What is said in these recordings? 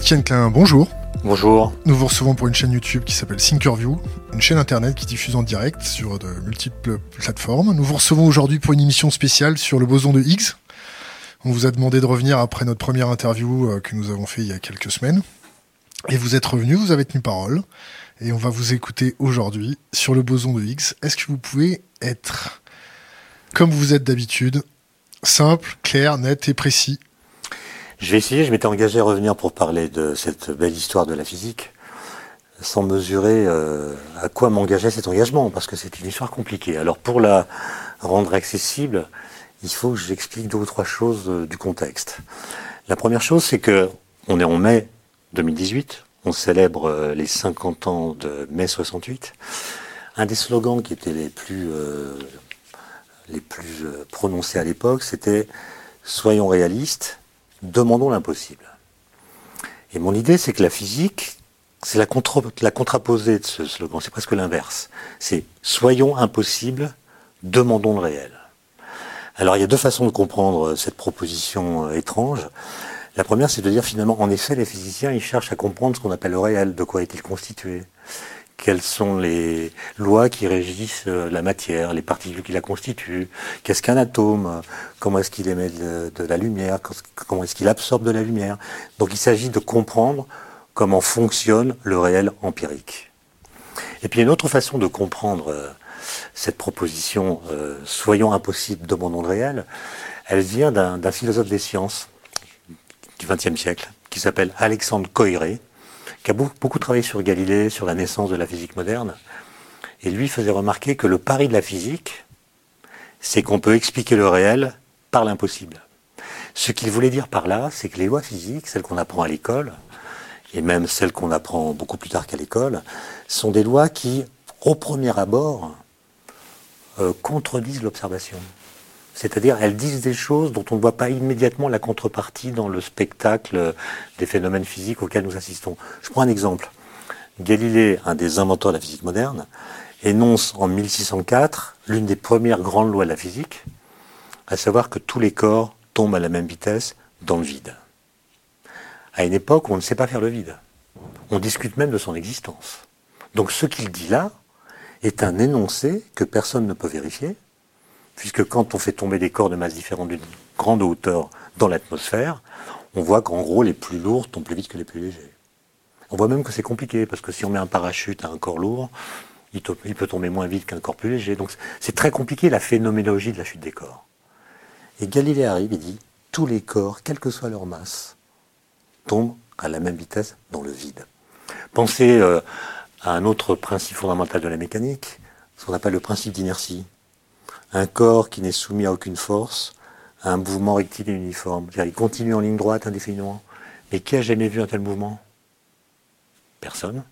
Étienne Klein, bonjour. Bonjour. Nous vous recevons pour une chaîne YouTube qui s'appelle Thinkerview, une chaîne internet qui diffuse en direct sur de multiples plateformes. Nous vous recevons aujourd'hui pour une émission spéciale sur le boson de Higgs. On vous a demandé de revenir après notre première interview euh, que nous avons fait il y a quelques semaines. Et vous êtes revenu, vous avez tenu parole. Et on va vous écouter aujourd'hui sur le boson de Higgs. Est-ce que vous pouvez être, comme vous êtes d'habitude, simple, clair, net et précis Je vais essayer, je m'étais engagé à revenir pour parler de cette belle histoire de la physique, sans mesurer euh, à quoi m'engageait cet engagement, parce que c'est une histoire compliquée. Alors pour la rendre accessible, il faut que j'explique deux ou trois choses euh, du contexte. La première chose, c'est que on est en mai 2018, on célèbre euh, les 50 ans de mai 68. Un des slogans qui étaient les plus, euh, les plus prononcés à l'époque, c'était Soyons réalistes, demandons l'impossible. Et mon idée, c'est que la physique, c'est la, contraposée de ce slogan, c'est presque l'inverse. C'est Soyons impossibles, demandons le réel. Alors il y a deux façons de comprendre cette proposition étrange. La première, c'est de dire finalement, en effet, les physiciens, ils cherchent à comprendre ce qu'on appelle le réel, de quoi est-il constitué, quelles sont les lois qui régissent la matière, les particules qui la constituent, qu'est-ce qu'un atome, comment est-ce qu'il émet de, la lumière, comment est-ce qu'il absorbe de la lumière. Donc il s'agit de comprendre comment fonctionne le réel empirique. Et puis une autre façon de comprendre cette proposition euh, soyons impossibles, demandons le réel, elle vient d'un philosophe des sciences du XXe siècle qui s'appelle Alexandre Coiré, qui a beaucoup, travaillé sur Galilée, sur la naissance de la physique moderne. Et lui faisait remarquer que le pari de la physique, c'est qu'on peut expliquer le réel par l'impossible. Ce qu'il voulait dire par là, c'est que les lois physiques, celles qu'on apprend à l'école, et même celles qu'on apprend beaucoup plus tard qu'à l'école, sont des lois qui, au premier abord, euh, contredisent l'observation. C'est-à-dire, elles disent des choses dont on ne voit pas immédiatement la contrepartie dans le spectacle des phénomènes physiques auxquels nous assistons. Je prends un exemple. Galilée, un des inventeurs de la physique moderne, énonce en 1604 l'une des premières grandes lois de la physique, à savoir que tous les corps tombent à la même vitesse dans le vide. À une époque où on ne sait pas faire le vide. On discute même de son existence. Donc ce qu'il dit là est un énoncé que personne ne peut vérifier, puisque quand on fait tomber des corps de masse différente d'une grande hauteur dans l'atmosphère, on voit qu'en gros, les plus lourds tombent plus vite que les plus légers. On voit même que c'est compliqué, parce que si on met un parachute à un corps lourd, il, peut tomber moins vite qu'un corps plus léger. Donc c'est très compliqué la phénoménologie de la chute des corps. Et Galilée arrive et dit, tous les corps, quelle que soit leur masse, tombent à la même vitesse dans le vide. Pensez euh, à un autre principe fondamental de la mécanique, ce qu'on appelle le principe d'inertie un corps qui n'est soumis à aucune force, un mouvement rectiligne uniforme. Il continue en ligne droite indéfiniment. Mais qui a jamais vu un tel mouvement? Personne.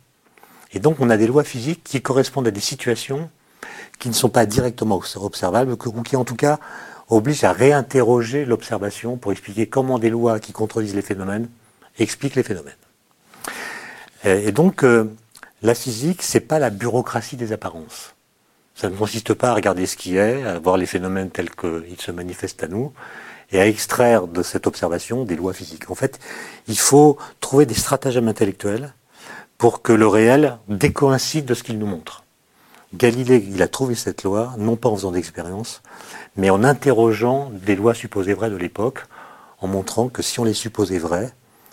Et donc, on a des lois physiques qui correspondent à des situations qui ne sont pas directement observables, ou qui, en tout cas, obligent à réinterroger l'observation pour expliquer comment des lois qui contredisent les phénomènes expliquent les phénomènes. Et donc, euh, la physique, c'est pas la bureaucratie des apparences. Ça ne consiste pas à regarder ce qui est, à voir les phénomènes tels qu'ils se manifestent à nous, et à extraire de cette observation des lois physiques. En fait, il faut trouver des stratagèmes intellectuels pour que le réel décoïncide de ce qu'il nous montre. Galilée, il a trouvé cette loi, non pas en faisant d'expérience, mais en interrogeant des lois supposées vraies de l'époque, en montrant que si on les supposait vraies,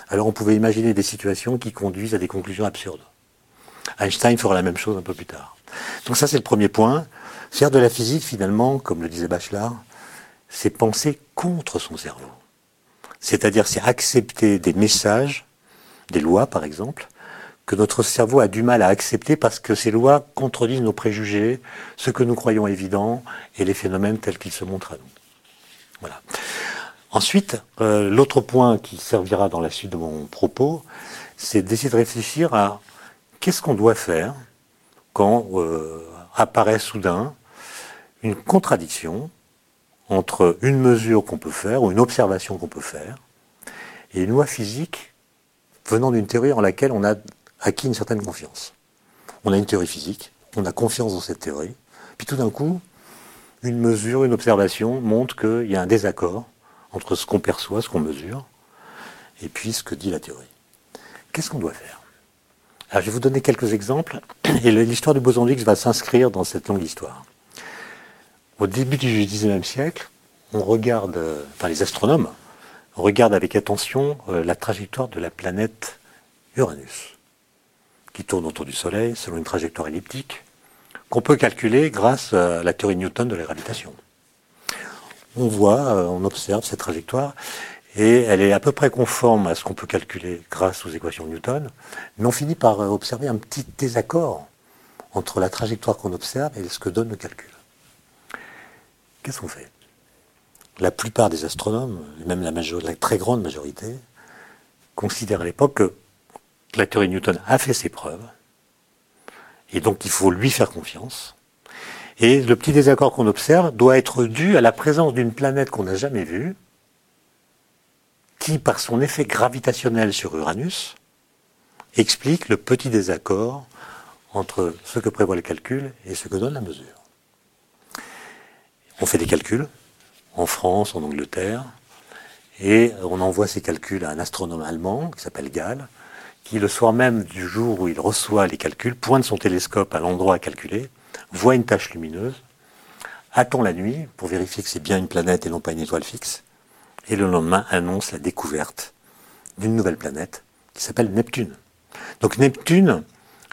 alors on pouvait imaginer des situations qui conduisent à des conclusions absurdes. Einstein fera la même chose un peu plus tard. Donc ça c'est le premier point. Faire de la physique finalement, comme le disait Bachelard, c'est penser contre son cerveau. C'est-à-dire c'est accepter des messages, des lois par exemple, que notre cerveau a du mal à accepter parce que ces lois contredisent nos préjugés, ce que nous croyons évident et les phénomènes tels qu'ils se montrent à nous. Voilà. Ensuite, euh, l'autre point qui servira dans la suite de mon propos, c'est d'essayer de réfléchir à qu'est-ce qu'on doit faire quand euh, apparaît soudain une contradiction entre une mesure qu'on peut faire ou une observation qu'on peut faire et une loi physique venant d'une théorie en laquelle on a acquis une certaine confiance. On a une théorie physique, on a confiance dans cette théorie, puis tout d'un coup, une mesure, une observation montre qu'il y a un désaccord entre ce qu'on perçoit, ce qu'on mesure, et puis ce que dit la théorie. qu'est-ce qu'on doit faire? Alors, je vais vous donner quelques exemples, et l'histoire du boson Higgs va s'inscrire dans cette longue histoire. Au début du XIXe siècle, on regarde, euh, enfin les astronomes regardent avec attention euh, la trajectoire de la planète Uranus, qui tourne autour du Soleil selon une trajectoire elliptique, qu'on peut calculer grâce à la théorie Newton de la gravitation. On voit, euh, on observe cette trajectoire, et elle est à peu près conforme à ce qu'on peut calculer grâce aux équations de Newton, mais on finit par observer un petit désaccord entre la trajectoire qu'on observe et ce que donne le calcul. Qu'est-ce qu'on fait? La plupart des astronomes, même la, la très grande majorité, considèrent à l'époque que la théorie de Newton a fait ses preuves, et donc il faut lui faire confiance. Et le petit désaccord qu'on observe doit être dû à la présence d'une planète qu'on n'a jamais vue, qui, par son effet gravitationnel sur Uranus, explique le petit désaccord entre ce que prévoit le calcul et ce que donne la mesure. On fait des calculs en France, en Angleterre, et on envoie ces calculs à un astronome allemand qui s'appelle Gall, qui le soir même du jour où il reçoit les calculs, pointe son télescope à l'endroit à calculer, voit une tache lumineuse, attend la nuit pour vérifier que c'est bien une planète et non pas une étoile fixe, et le lendemain annonce la découverte d'une nouvelle planète qui s'appelle Neptune. Donc Neptune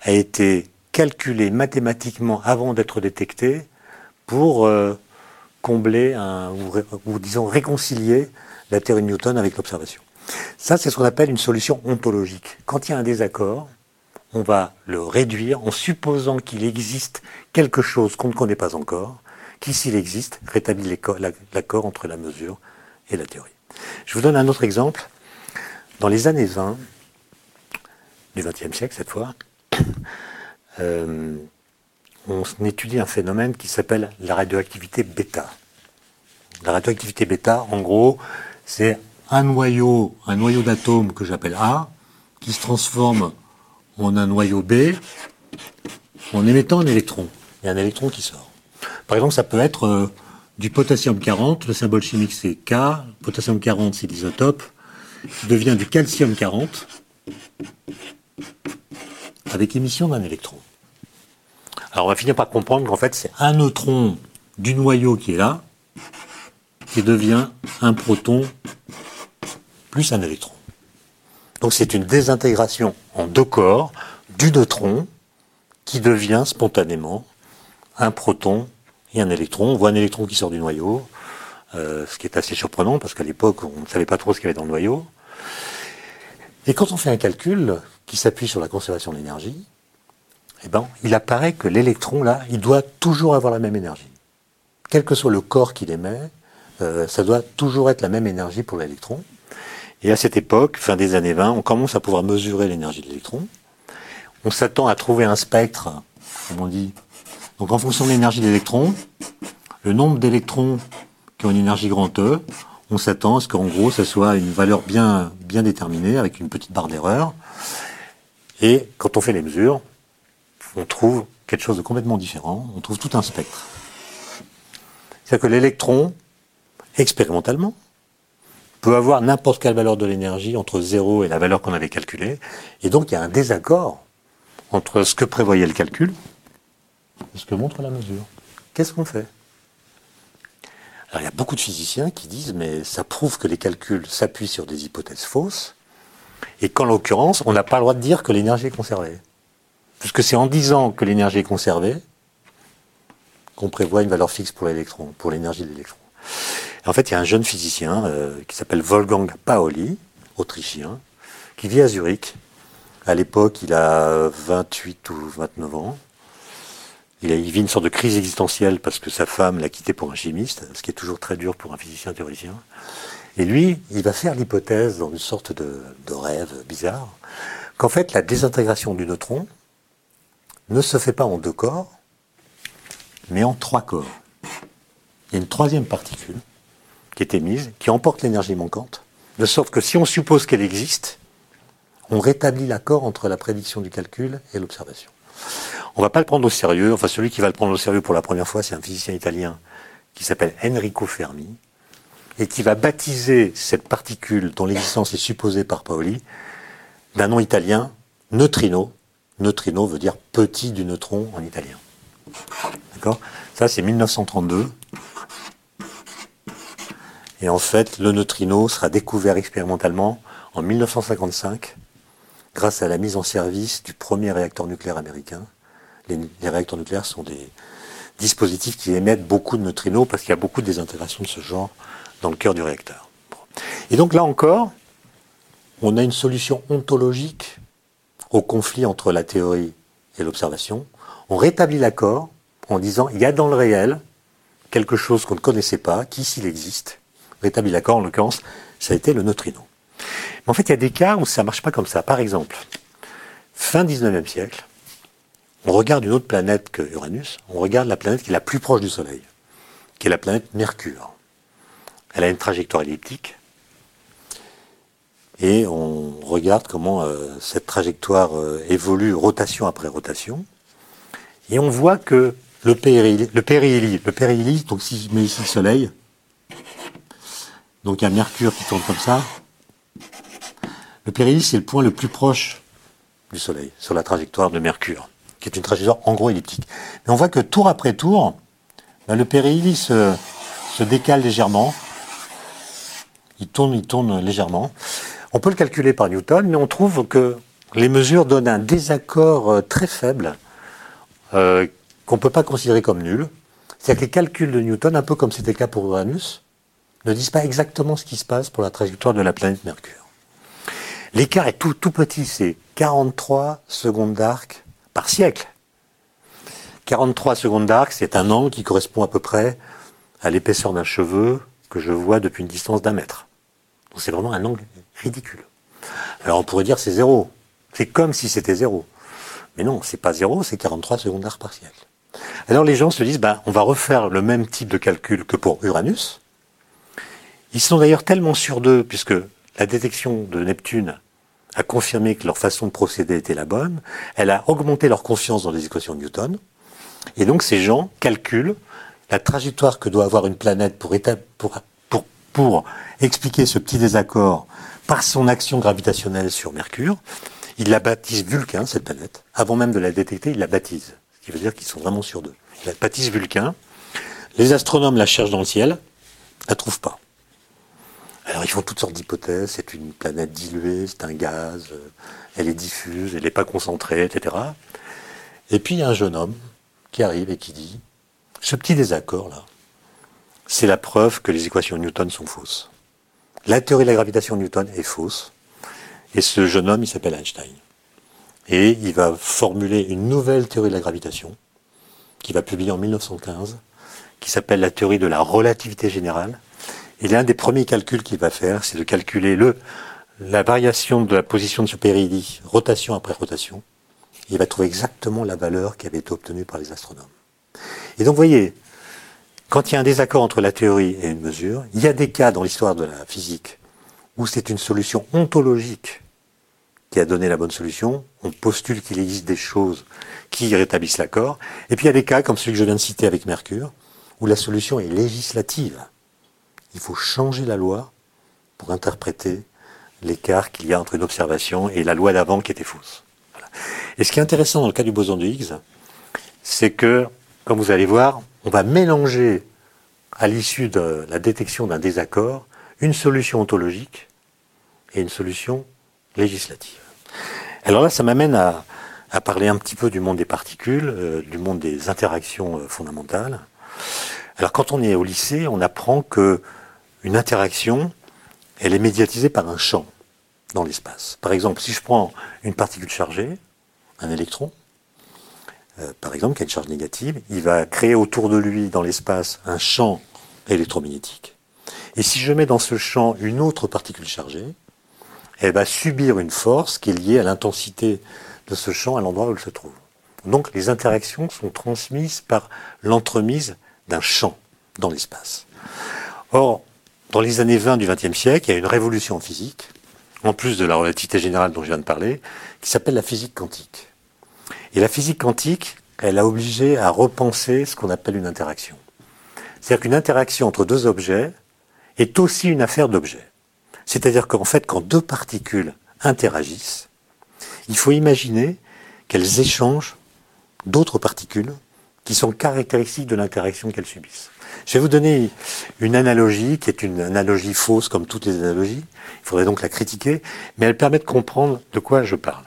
a été calculé mathématiquement avant d'être détecté pour euh, combler ou, disons réconcilier la théorie de Newton avec l'observation. Ça, c'est ce qu'on appelle une solution ontologique. Quand il y a un désaccord, on va le réduire en supposant qu'il existe quelque chose qu'on ne connaît pas encore, qui, s'il existe, rétablit l'accord entre la mesure la théorie. Je vous donne un autre exemple. Dans les années 20, du XXe siècle cette fois, euh, on étudie un phénomène qui s'appelle la radioactivité bêta. La radioactivité bêta, en gros, c'est un noyau, un noyau d'atomes que j'appelle A, qui se transforme en un noyau B en émettant un électron. Il y a un électron qui sort. Par exemple, ça peut être euh, du potassium 40, le symbole chimique c'est K, potassium 40 c'est l'isotope, devient du calcium 40 avec émission d'un électron. Alors on va finir par comprendre qu'en fait c'est un neutron du noyau qui est là, qui devient un proton plus un électron. Donc c'est une désintégration en deux corps du neutron qui devient spontanément un proton et un électron. On voit un électron qui sort du noyau, euh, ce qui est assez surprenant parce qu'à l'époque on ne savait pas trop ce qu'il y avait dans le noyau. Et quand on fait un calcul qui s'appuie sur la conservation de l'énergie, eh ben, il apparaît que l'électron, là, il doit toujours avoir la même énergie. Quel que soit le corps qu'il émet, euh, ça doit toujours être la même énergie pour l'électron. Et à cette époque, fin des années 20, on commence à pouvoir mesurer l'énergie de l'électron. On s'attend à trouver un spectre, comme on dit. Donc en fonction de l'énergie de l'électron, le nombre d'électrons qui ont une énergie grand E, on s'attend à ce qu'en gros, ça soit une valeur bien, bien déterminée, avec une petite barre d'erreur. Et quand on fait les mesures, on trouve quelque chose de complètement différent, on trouve tout un spectre. C'est-à-dire que l'électron, expérimentalement, peut avoir n'importe quelle valeur de l'énergie entre 0 et la valeur qu'on avait calculée, et donc il y a un désaccord entre ce que prévoyait le calcul ce que montre la mesure. Qu'est-ce qu'on fait? Alors il y a beaucoup de physiciens qui disent mais ça prouve que les calculs s'appuient sur des hypothèses fausses, et qu'en l'occurrence, on n'a pas le droit de dire que l'énergie est conservée. Puisque c'est en disant que l'énergie est conservée qu'on prévoit une valeur fixe pour l'électron, pour l'énergie de l'électron. En fait, il y a un jeune physicien euh, qui s'appelle Wolfgang Paoli, autrichien, qui vit à Zurich. À l'époque, il a 28 ou 29 ans. Il, vit une sorte de crise existentielle parce que sa femme l'a quitté pour un chimiste, ce qui est toujours très dur pour un physicien théoricien. Et lui, il va faire l'hypothèse dans une sorte de, de rêve bizarre qu'en fait, la désintégration du neutron ne se fait pas en deux corps, mais en trois corps. Il y a une troisième particule qui est émise, qui emporte l'énergie manquante, de sorte que si on suppose qu'elle existe, on rétablit l'accord entre la prédiction du calcul et l'observation. On va pas le prendre au sérieux, enfin celui qui va le prendre au sérieux pour la première fois, c'est un physicien italien qui s'appelle Enrico Fermi, et qui va baptiser cette particule dont l'existence est supposée par Paoli d'un nom italien, neutrino. Neutrino veut dire petit du neutron en italien. D'accord? Ça, c'est 1932. Et en fait, le neutrino sera découvert expérimentalement en 1955 grâce à la mise en service du premier réacteur nucléaire américain. Les, réacteurs nucléaires sont des dispositifs qui émettent beaucoup de neutrinos parce qu'il y a beaucoup de désintégrations de ce genre dans le cœur du réacteur. Et donc là encore, on a une solution ontologique au conflit entre la théorie et l'observation. On rétablit l'accord en disant il y a dans le réel quelque chose qu'on ne connaissait pas, qui s'il existe, rétablit l'accord, en l'occurrence, ça a été le neutrino. Mais en fait, il y a des cas où ça ne marche pas comme ça. Par exemple, fin 19e siècle, on regarde une autre planète que Uranus, on regarde la planète qui est la plus proche du Soleil, qui est la planète Mercure. Elle a une trajectoire elliptique, et on regarde comment euh, cette trajectoire euh, évolue rotation après rotation, et on voit que le périhélie, le périhélie, donc si je mets ici le Soleil, donc il y a Mercure qui tourne comme ça. Le périhélie, c'est le point le plus proche du Soleil, sur la trajectoire de Mercure, qui est une trajectoire en gros elliptique. Mais on voit que tour après tour, ben, le périhélie se, se décale légèrement. Il tourne, il tourne légèrement. On peut le calculer par Newton, mais on trouve que les mesures donnent un désaccord euh, très faible euh, qu'on ne peut pas considérer comme nul. C'est-à-dire que les calculs de Newton, un peu comme c'était le cas pour Uranus, ne disent pas exactement ce qui se passe pour la trajectoire de la planète Mercure. L'écart est tout, tout petit, c'est 43 secondes d'arc par siècle. 43 secondes d'arc, c'est un angle qui correspond à peu près à l'épaisseur d'un cheveu que je vois depuis une distance d'un mètre. C'est vraiment un angle ridicule. Alors on pourrait dire c'est zéro. C'est comme si c'était zéro. Mais non, c'est pas zéro, c'est 43 secondes d'arc par siècle. Alors les gens se disent, ben, on va refaire le même type de calcul que pour Uranus, ils sont d'ailleurs tellement sûrs d'eux, puisque la détection de Neptune a confirmé que leur façon de procéder était la bonne, elle a augmenté leur confiance dans les équations de Newton, et donc ces gens calculent la trajectoire que doit avoir une planète pour, expliquer ce petit désaccord par son action gravitationnelle sur Mercure. Ils la baptisent Vulcain, cette planète. Avant même de la détecter, ils la baptisent. Ce qui veut dire qu'ils sont vraiment sûrs d'eux. Ils la baptisent Vulcain. Les astronomes la cherchent dans le ciel, la trouvent pas. Alors ils font toutes sortes d'hypothèses, c'est une planète diluée, c'est un gaz, euh, elle est diffuse, elle n'est pas concentrée, etc. Et puis il y a un jeune homme qui arrive et qui dit, ce petit désaccord là, c'est la preuve que les équations de Newton sont fausses. La théorie de la gravitation de Newton est fausse. Et ce jeune homme, il s'appelle Einstein. Et il va formuler une nouvelle théorie de la gravitation, qui va publier en 1915, qui s'appelle la théorie de la relativité générale, et l'un des premiers calculs qu'il va faire, c'est de calculer le, la variation de la position de périhélie, rotation après rotation. il va trouver exactement la valeur qui avait été obtenue par les astronomes. Et donc, vous voyez, quand il y a un désaccord entre la théorie et une mesure, il y a des cas dans l'histoire de la physique où c'est une solution ontologique qui a donné la bonne solution. On postule qu'il existe des choses qui rétablissent l'accord. Et puis il y a des cas, comme celui que je viens de citer avec Mercure, où la solution est législative il faut changer la loi pour interpréter l'écart qu'il y a entre une observation et la loi d'avant qui était fausse. Et ce qui est intéressant dans le cas du boson de Higgs, c'est que, comme vous allez voir, on va mélanger à l'issue de la détection d'un désaccord une solution ontologique et une solution législative. Alors là, ça m'amène à, parler un petit peu du monde des particules, euh, du monde des interactions euh, fondamentales. Alors quand on est au lycée, on apprend que une interaction, elle est médiatisée par un champ dans l'espace. Par exemple, si je prends une particule chargée, un électron, euh, par exemple, qui a une charge négative, il va créer autour de lui dans l'espace un champ électromagnétique. Et si je mets dans ce champ une autre particule chargée, elle va subir une force qui est liée à l'intensité de ce champ à l'endroit où elle se trouve. Donc les interactions sont transmises par l'entremise d'un champ dans l'espace. Or, dans les années 20 du XXe siècle, il y a une révolution en physique, en plus de la relativité générale dont je viens de parler, qui s'appelle la physique quantique. Et la physique quantique, elle a obligé à repenser ce qu'on appelle une interaction. C'est-à-dire qu'une interaction entre deux objets est aussi une affaire d'objets. C'est-à-dire qu'en fait, quand deux particules interagissent, il faut imaginer qu'elles échangent d'autres particules qui sont caractéristiques de l'interaction qu'elles subissent. Je vais vous donner une analogie qui est une analogie fausse comme toutes les analogies. Il faudrait donc la critiquer, mais elle permet de comprendre de quoi je parle.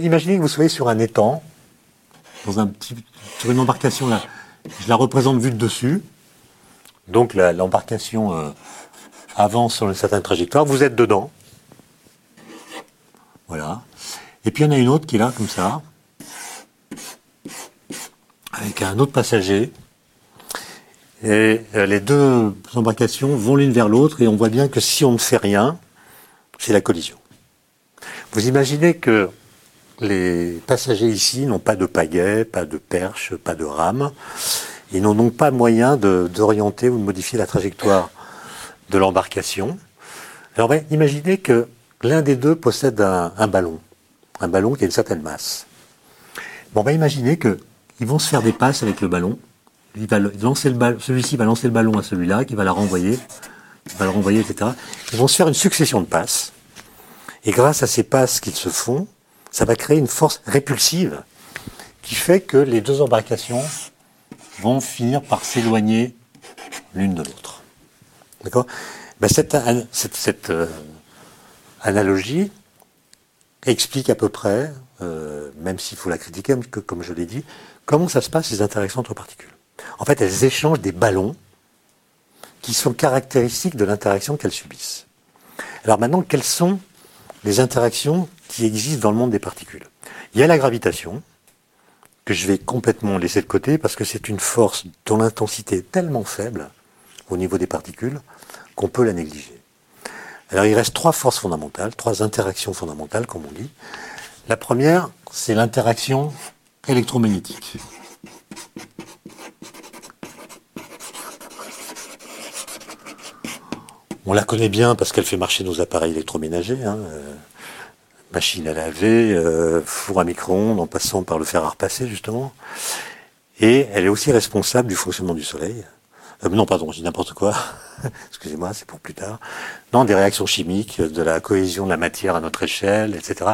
Imaginez que vous soyez sur un étang, dans un petit, sur une embarcation là. Je la représente vue de dessus. Donc l'embarcation euh, avance sur une certaine trajectoire. Vous êtes dedans. Voilà. Et puis il y en a une autre qui est là, comme ça, avec un autre passager. Et euh, les deux embarcations vont l'une vers l'autre et on voit bien que si on ne fait rien, c'est la collision. Vous imaginez que les passagers ici n'ont pas de pagaie, pas de perche, pas de rame. Ils n'ont donc pas moyen d'orienter ou de modifier la trajectoire de l'embarcation. Alors ben, imaginez que l'un des deux possède un, ballon, un ballon qui a une certaine masse. Bon, ben imaginez que ils vont se faire des passes avec le ballon. Celui-ci va lancer le ballon à celui-là, qui va la renvoyer, va le renvoyer, etc. Ils vont se faire une succession de passes. Et grâce à ces passes qu'ils se font, ça va créer une force répulsive qui fait que les deux embarcations vont finir par s'éloigner l'une de l'autre. D'accord? Ben Cette, cette, euh, analogie explique à peu près, euh, même s'il faut la critiquer, comme je l'ai dit, comment ça se passe les interactions entre particules. En fait, elles échangent des ballons qui sont caractéristiques de l'interaction qu'elles subissent. Alors maintenant, quelles sont les interactions qui existent dans le monde des particules? Il y a la gravitation, que je vais complètement laisser de côté parce que c'est une force dont l'intensité est tellement faible au niveau des particules qu'on peut la négliger. Alors il reste trois forces fondamentales, trois interactions fondamentales comme on dit. La première, c'est l'interaction électromagnétique. On la connaît bien parce qu'elle fait marcher nos appareils électroménagers. Hein, euh, machine à laver, euh, four à micro-ondes, en passant par le fer à repasser, justement. Et elle est aussi responsable du fonctionnement du Soleil. Euh, non, pardon, je dis n'importe quoi. Excusez-moi, c'est pour plus tard. Non, des réactions chimiques, de la cohésion de la matière à notre échelle, etc.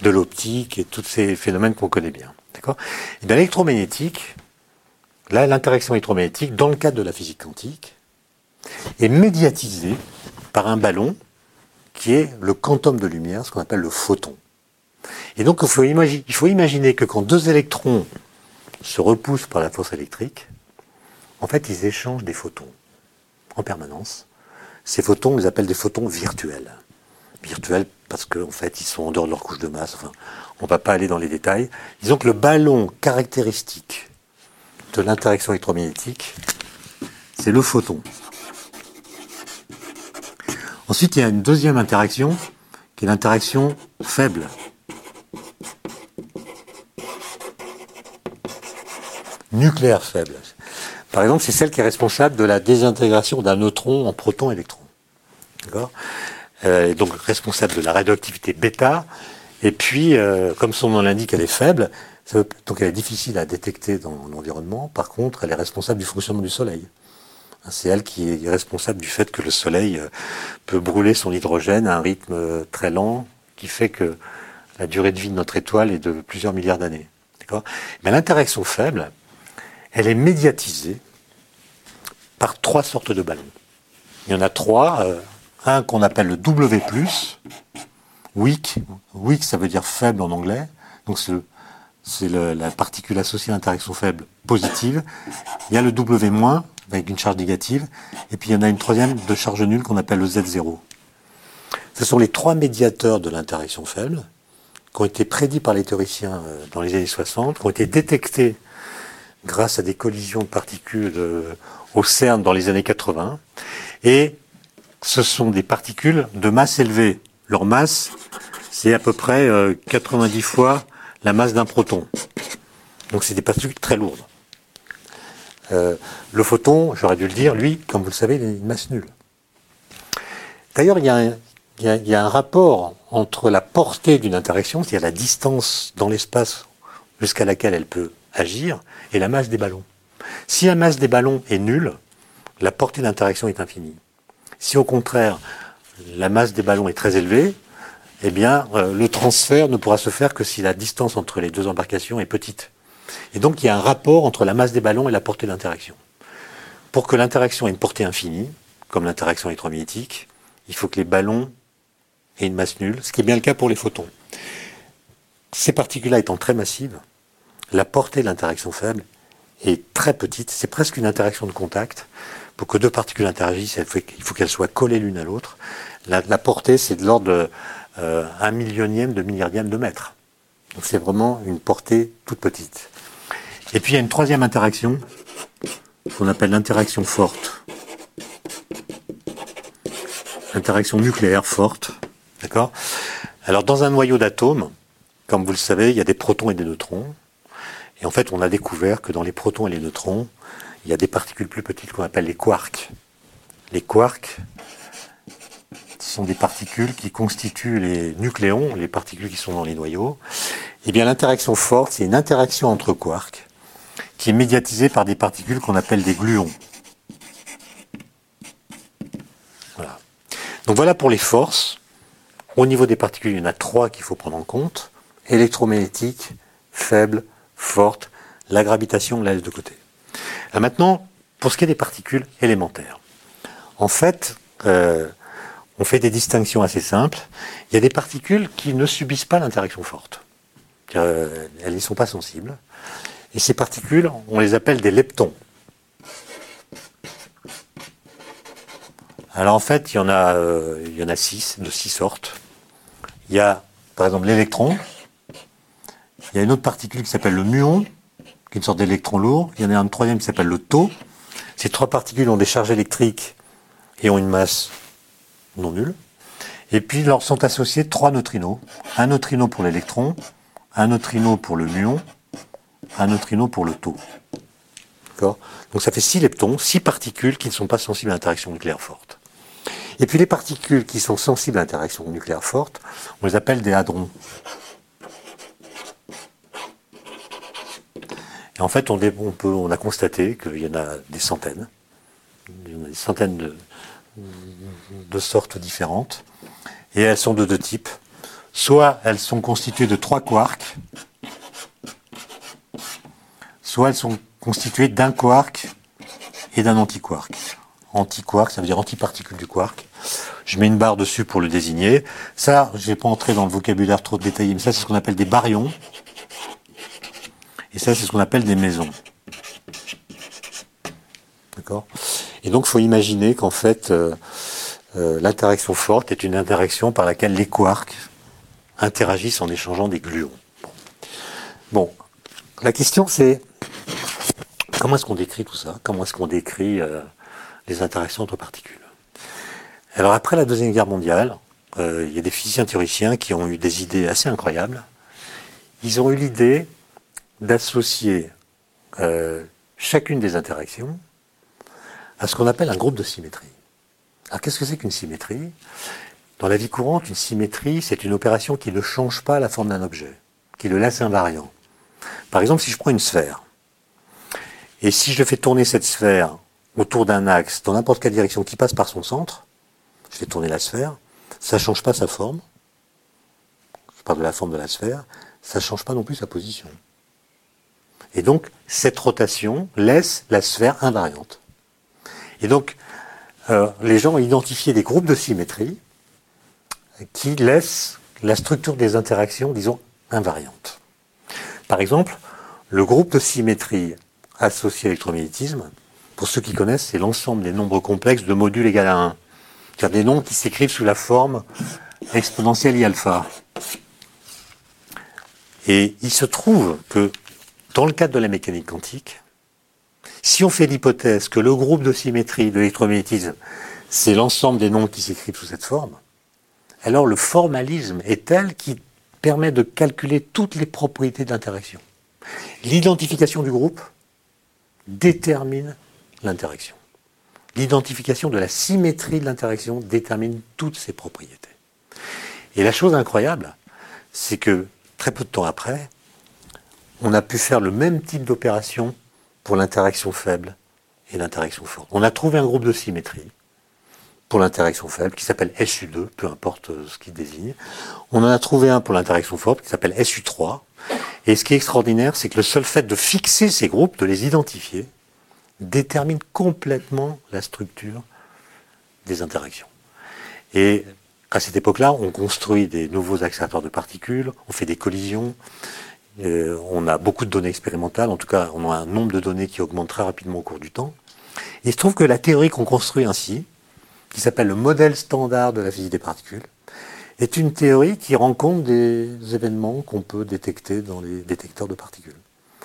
De l'optique et tous ces phénomènes qu'on connaît bien. D'accord? Et bien l'électromagnétique, là, l'interaction électromagnétique, dans le cadre de la physique quantique, est médiatisée par un ballon qui est le quantum de lumière, ce qu'on appelle le photon. Et donc il faut, imaginer, il faut imaginer que quand deux électrons se repoussent par la force électrique, en fait ils échangent des photons en permanence. Ces photons, on les appelle des photons virtuels. Virtuels parce qu'en fait ils sont en dehors de leur couche de masse, enfin on ne va pas aller dans les détails. Disons que le ballon caractéristique de l'interaction électromagnétique, c'est le photon. Ensuite, il y a une deuxième interaction, qui est l'interaction faible. Nucléaire faible. Par exemple, c'est celle qui est responsable de la désintégration d'un neutron en proton-électron. D'accord? Euh, Donc responsable de la radioactivité bêta. Et puis, euh, comme son nom l'indique, elle est faible. donc elle est difficile à détecter dans l'environnement. Par contre, elle est responsable du fonctionnement du Soleil. C'est elle qui est responsable du fait que le Soleil euh, peut brûler son hydrogène à un rythme euh, très lent, qui fait que la durée de vie de notre étoile est de plusieurs milliards d'années. Mais l'interaction faible, elle est médiatisée par trois sortes de ballons. Il y en a trois. Euh, un qu'on appelle le W+, weak. Weak, ça veut dire faible en anglais. Donc c'est la particule associée à l'interaction faible positive. Il y a le W-, avec une charge négative. Et puis il y en a une troisième de charge nulle qu'on appelle le Z0. Ce sont les trois médiateurs de l'interaction faible qui ont été prédits par les théoriciens euh, dans les années 60, qui ont été détectés grâce à des collisions de particules euh, au CERN dans les années 80. Et ce sont des particules de masse élevée. Leur masse, c'est à peu près 90 euh, fois la masse d'un proton. Donc c'est des particules très lourdes. Euh, le photon, j'aurais dû le dire, lui, comme vous le savez, il a une masse nulle. D'ailleurs, il, y, a un rapport entre la portée d'une interaction, c'est-à-dire la distance dans l'espace jusqu'à laquelle elle peut agir, et la masse des ballons. Si la masse des ballons est nulle, la portée d'interaction est infinie. Si au contraire, la masse des ballons est très élevée, eh bien, euh, le transfert ne pourra se faire que si la distance entre les deux embarcations est petite. Et donc, il y a un rapport entre la masse des ballons et la portée d'interaction. Pour que l'interaction ait une portée infinie, comme l'interaction électromagnétique, il faut que les ballons aient une masse nulle, ce qui est bien le cas pour les photons. Ces particules-là étant très massives, la portée de l'interaction faible est très petite, c'est presque une interaction de contact. Pour que deux particules interagissent, il faut qu'elles soient collées l'une à l'autre. La, portée, c'est de l'ordre de euh, un millionième de milliardième de mètre. Donc c'est vraiment une portée toute petite. Et puis il y a une troisième interaction qu'on appelle l'interaction forte. Interaction nucléaire forte. D'accord? Alors dans un noyau d'atomes, comme vous le savez, il y a des protons et des neutrons. Et en fait, on a découvert que dans les protons et les neutrons, il y a des particules plus petites qu'on appelle les quarks. Les quarks sont des particules qui constituent les nucléons, les particules qui sont dans les noyaux. Eh bien, l'interaction forte, c'est une interaction entre quarks qui est médiatisée par des particules qu'on appelle des gluons. Voilà. Donc voilà pour les forces. Au niveau des particules, il y en a trois qu'il faut prendre en compte. Électromagnétique, faible, forte. La gravitation, la laisse de côté. maintenant, pour ce qui est des particules élémentaires. En fait, euh, on fait des distinctions assez simples. Il y a des particules qui ne subissent pas l'interaction forte. Euh, elles n'y sont pas sensibles. Et ces particules, on les appelle des leptons. Alors en fait, il y en a, euh, il y en a six, de six sortes. Il y a, par exemple, l'électron. Il y a une autre particule qui s'appelle le muon, qui est une sorte d'électron lourd. Il y en a un troisième qui s'appelle le tau. Ces trois particules ont des charges électriques et ont une masse non nulle. Et puis, leur sont associés trois neutrinos. Un neutrino pour l'électron, un neutrino pour le muon, un neutrino pour le tau. D'accord? Donc ça fait six leptons, six particules qui ne sont pas sensibles à l'interaction nucléaire forte. Et puis les particules qui sont sensibles à l'interaction nucléaire forte, on les appelle des hadrons. Et en fait, on a constaté qu'il y en a des centaines, il y en a des centaines de, de sortes différentes. Et elles sont de deux types. Soit elles sont constituées de trois quarks, soit elles sont constituées d'un quark et d'un antiquark. Antiquark, ça veut dire antiparticule du quark. Je mets une barre dessus pour le désigner. Ça, je vais pas entrer dans le vocabulaire trop détaillé, mais ça, c'est ce qu'on appelle des baryons. Et ça, c'est ce qu'on appelle des mésons. D'accord? Et donc, il faut imaginer qu'en fait, euh, euh, l'interaction forte est une interaction par laquelle les quarks interagissent en échangeant des gluons. Bon, la question c'est comment est-ce qu'on décrit tout ça? Comment est-ce qu'on décrit euh, les interactions entre particules? Alors après la Deuxième Guerre mondiale, euh, il y a des physiciens théoriciens qui ont eu des idées assez incroyables. Ils ont eu l'idée d'associer chacune des interactions à ce qu'on appelle un groupe de symétrie. Alors qu'est-ce que c'est qu'une symétrie? Dans la vie courante, une symétrie, c'est une opération qui ne change pas la forme d'un objet, qui le laisse invariant. Par exemple, si je prends une sphère, et si je fais tourner cette sphère autour d'un axe dans n'importe quelle direction qui passe par son centre, je fais tourner la sphère, ça ne change pas sa forme, je parle de la forme de la sphère, ça ne change pas non plus sa position. Et donc, cette rotation laisse la sphère invariante. Et donc, euh, les gens ont identifié des groupes de symétrie qui laissent la structure des interactions, disons, invariante. Par exemple, le groupe de symétrie associé à l'électromagnétisme, pour ceux qui connaissent, c'est l'ensemble des nombres complexes de modules égal à 1. C'est-à-dire des nombres qui s'écrivent sous la forme exponentielle i alpha. Et il se trouve que dans le cadre de la mécanique quantique, si on fait l'hypothèse que le groupe de symétrie de l'électromagnétisme, c'est l'ensemble des nombres qui s'écrivent sous cette forme, alors le formalisme est tel qu'il permet de calculer toutes les propriétés d'interaction. L'identification du groupe détermine l'interaction. L'identification de la symétrie de l'interaction détermine toutes ces propriétés. Et la chose incroyable, c'est que très peu de temps après, on a pu faire le même type d'opération pour l'interaction faible et l'interaction forte. On a trouvé un groupe de symétrie pour l'interaction faible qui s'appelle SU2, peu importe euh, ce qu'il désigne. On en a trouvé un pour l'interaction forte qui s'appelle SU3. Et ce qui est extraordinaire, c'est que le seul fait de fixer ces groupes, de les identifier, détermine complètement la structure des interactions. Et à cette époque-là, on construit des nouveaux accélérateurs de particules, on fait des collisions, euh, on a beaucoup de données expérimentales, en tout cas, on a un nombre de données qui augmente très rapidement au cours du temps. Et il se trouve que la théorie qu'on construit ainsi, qui s'appelle le modèle standard de la physique des particules, est une théorie qui rend compte des événements qu'on peut détecter dans les détecteurs de particules.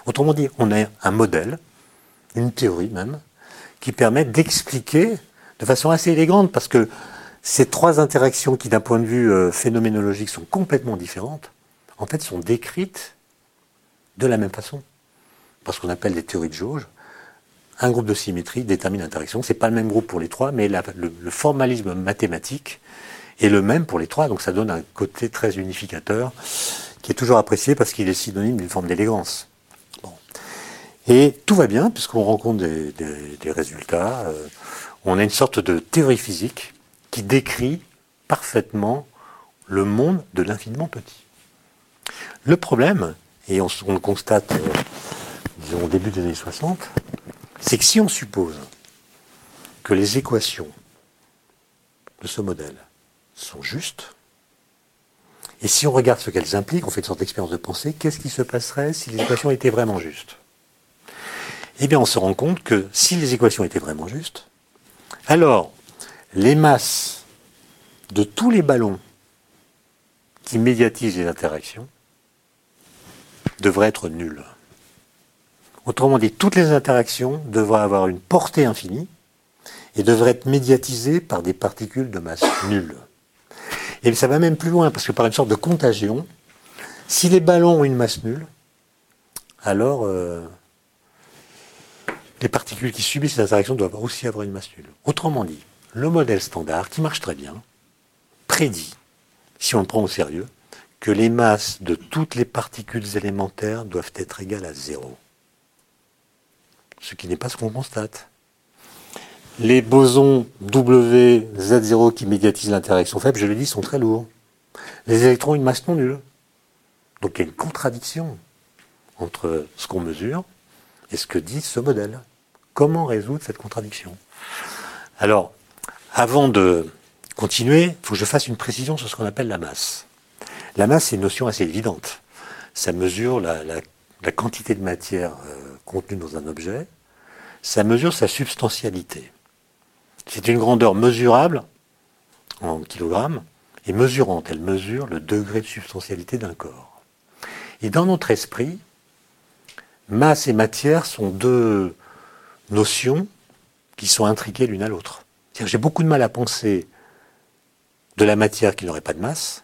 Autrement dit, on a un modèle, une théorie même, qui permet d'expliquer de façon assez élégante, parce que ces trois interactions qui, d'un point de vue euh, phénoménologique, sont complètement différentes, en fait, sont décrites de la même façon. Parce qu'on appelle les théories de jauge. Un groupe de symétrie détermine l'interaction. Ce n'est pas le même groupe pour les trois, mais le, formalisme mathématique est le même pour les trois. Donc ça donne un côté très unificateur qui est toujours apprécié parce qu'il est synonyme d'une forme d'élégance. Et tout va bien puisqu'on rencontre des, résultats. Euh, on a une sorte de théorie physique qui décrit parfaitement le monde de l'infiniment petit. Le problème, et on, le constate, euh, au début des années 60, c'est que si on suppose que les équations de ce modèle sont justes, et si on regarde ce qu'elles impliquent, on fait une sorte d'expérience de pensée, qu'est-ce qui se passerait si les équations étaient vraiment justes? Eh bien, on se rend compte que si les équations étaient vraiment justes, alors les masses de tous les ballons qui médiatisent les interactions devraient être nulles. Autrement dit, toutes les interactions devraient avoir une portée infinie et devraient être médiatisées par des particules de masse nulle. Et ça va même plus loin, parce que par une sorte de contagion, si les ballons ont une masse nulle, alors euh, les particules qui subissent ces interactions doivent aussi avoir une masse nulle. Autrement dit, le modèle standard, qui marche très bien, prédit, si on le prend au sérieux, que les masses de toutes les particules élémentaires doivent être égales à zéro. Ce qui n'est pas ce qu'on constate. Les bosons W, Z0 qui médiatisent l'interaction faible, je l'ai dit, sont très lourds. Les électrons ont une masse non nulle. Donc il y a une contradiction entre ce qu'on mesure et ce que dit ce modèle. Comment résoudre cette contradiction? Alors, avant de continuer, il faut que je fasse une précision sur ce qu'on appelle la masse. La masse, c'est une notion assez évidente. Ça mesure la, quantité de matière euh, contenue dans un objet, ça mesure sa substantialité. C'est une grandeur mesurable en kilogrammes et mesurante. Elle mesure le degré de substantialité d'un corps. Et dans notre esprit, masse et matière sont deux notions qui sont intriquées l'une à l'autre. J'ai beaucoup de mal à penser de la matière qui n'aurait pas de masse,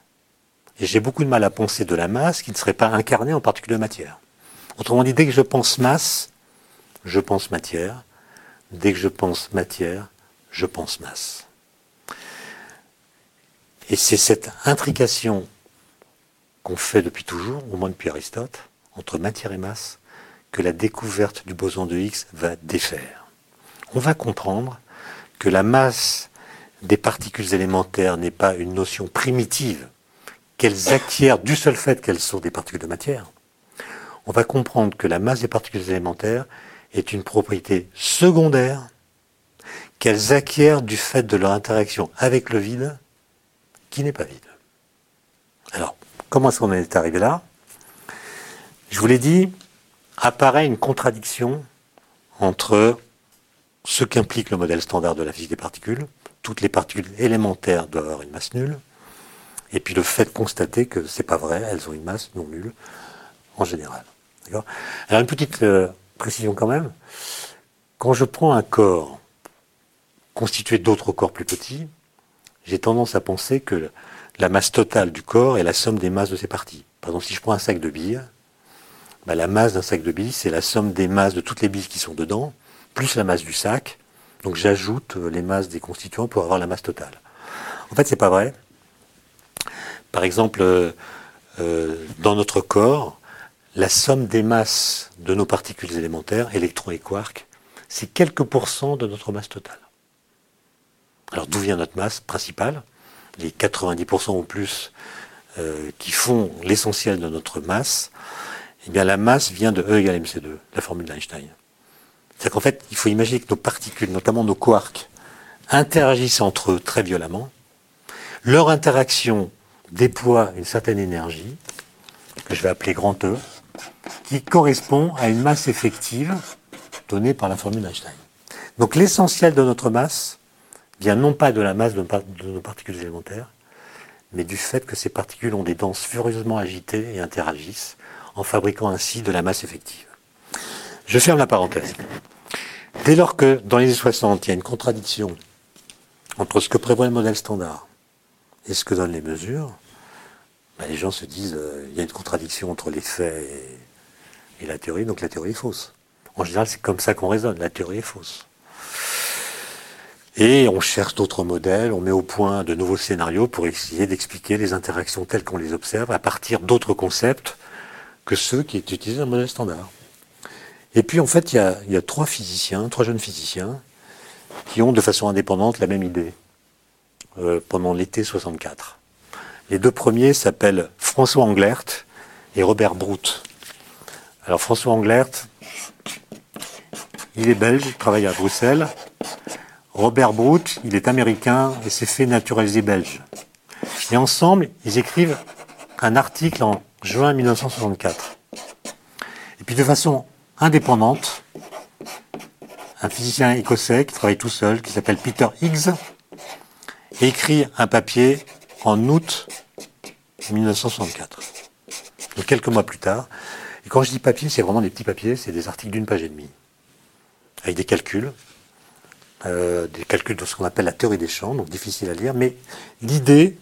et j'ai beaucoup de mal à penser de la masse qui ne serait pas incarnée en particules de matière. Autrement dit, dès que je pense masse, je pense matière. Dès que je pense matière, je pense masse. Et c'est cette intrication qu'on fait depuis toujours, au moins depuis Aristote, entre matière et masse, que la découverte du boson de Higgs va défaire. On va comprendre que la masse des particules élémentaires n'est pas une notion primitive qu'elles acquièrent du seul fait qu'elles sont des particules de matière, on va comprendre que la masse des particules élémentaires est une propriété secondaire qu'elles acquièrent du fait de leur interaction avec le vide qui n'est pas vide. Alors, comment est-ce qu'on est arrivé là? Je vous l'ai dit, apparaît une contradiction entre ce qu'implique le modèle standard de la physique des particules, toutes les particules élémentaires doivent avoir une masse nulle, et puis le fait de constater que c'est pas vrai, elles ont une masse non nulle en général. Alors une petite euh, précision quand même. Quand je prends un corps constitué d'autres corps plus petits, j'ai tendance à penser que la masse totale du corps est la somme des masses de ses parties. Par exemple, si je prends un sac de billes, bah, la masse d'un sac de billes, c'est la somme des masses de toutes les billes qui sont dedans, plus la masse du sac. Donc j'ajoute les masses des constituants pour avoir la masse totale. En fait, c'est pas vrai. Par exemple, euh, euh, dans notre corps, la somme des masses de nos particules élémentaires, électrons et quarks, c'est quelques pourcents de notre masse totale. Alors d'où vient notre masse principale? Les 90% ou plus euh, qui font l'essentiel de notre masse, eh bien la masse vient de E égale mc2, la formule d'Einstein. C'est qu'en fait, il faut imaginer que nos particules, notamment nos quarks, interagissent entre eux très violemment. Leur interaction déploie une certaine énergie, que je vais appeler grand E, qui correspond à une masse effective donnée par la formule d'Einstein. Donc l'essentiel de notre masse vient non pas de la masse de nos particules élémentaires, mais du fait que ces particules ont des danses furieusement agitées et interagissent, en fabriquant ainsi de la masse effective. Je ferme la parenthèse. Dès lors que, dans les années 60, il y a une contradiction entre ce que prévoit le modèle standard et ce que donnent les mesures, ben, les gens se disent euh, il y a une contradiction entre les faits et, la théorie, donc la théorie est fausse. En général, c'est comme ça qu'on raisonne, la théorie est fausse. Et on cherche d'autres modèles, on met au point de nouveaux scénarios pour essayer d'expliquer les interactions telles qu'on les observe à partir d'autres concepts que ceux qui est utilisés dans le modèle standard. Et puis en fait, il y a, trois physiciens, trois jeunes physiciens, qui ont de façon indépendante la même idée euh, pendant l'été 64. Les deux premiers s'appellent François Englert et Robert Brout. Alors François Englert, il est belge, il travaille à Bruxelles. Robert Brout, il est américain et s'est fait naturaliser belge. Et ensemble, ils écrivent un article en juin 1964. Et puis de façon indépendante, un physicien écossais qui travaille tout seul, qui s'appelle Peter Higgs, écrit un papier en août 1964. Donc quelques mois plus tard. Et quand je dis papier, c'est vraiment des petits papiers, c'est des articles d'une page et demie, avec des calculs, euh, des calculs de ce qu'on appelle la théorie des champs, donc difficile à lire, mais l'idée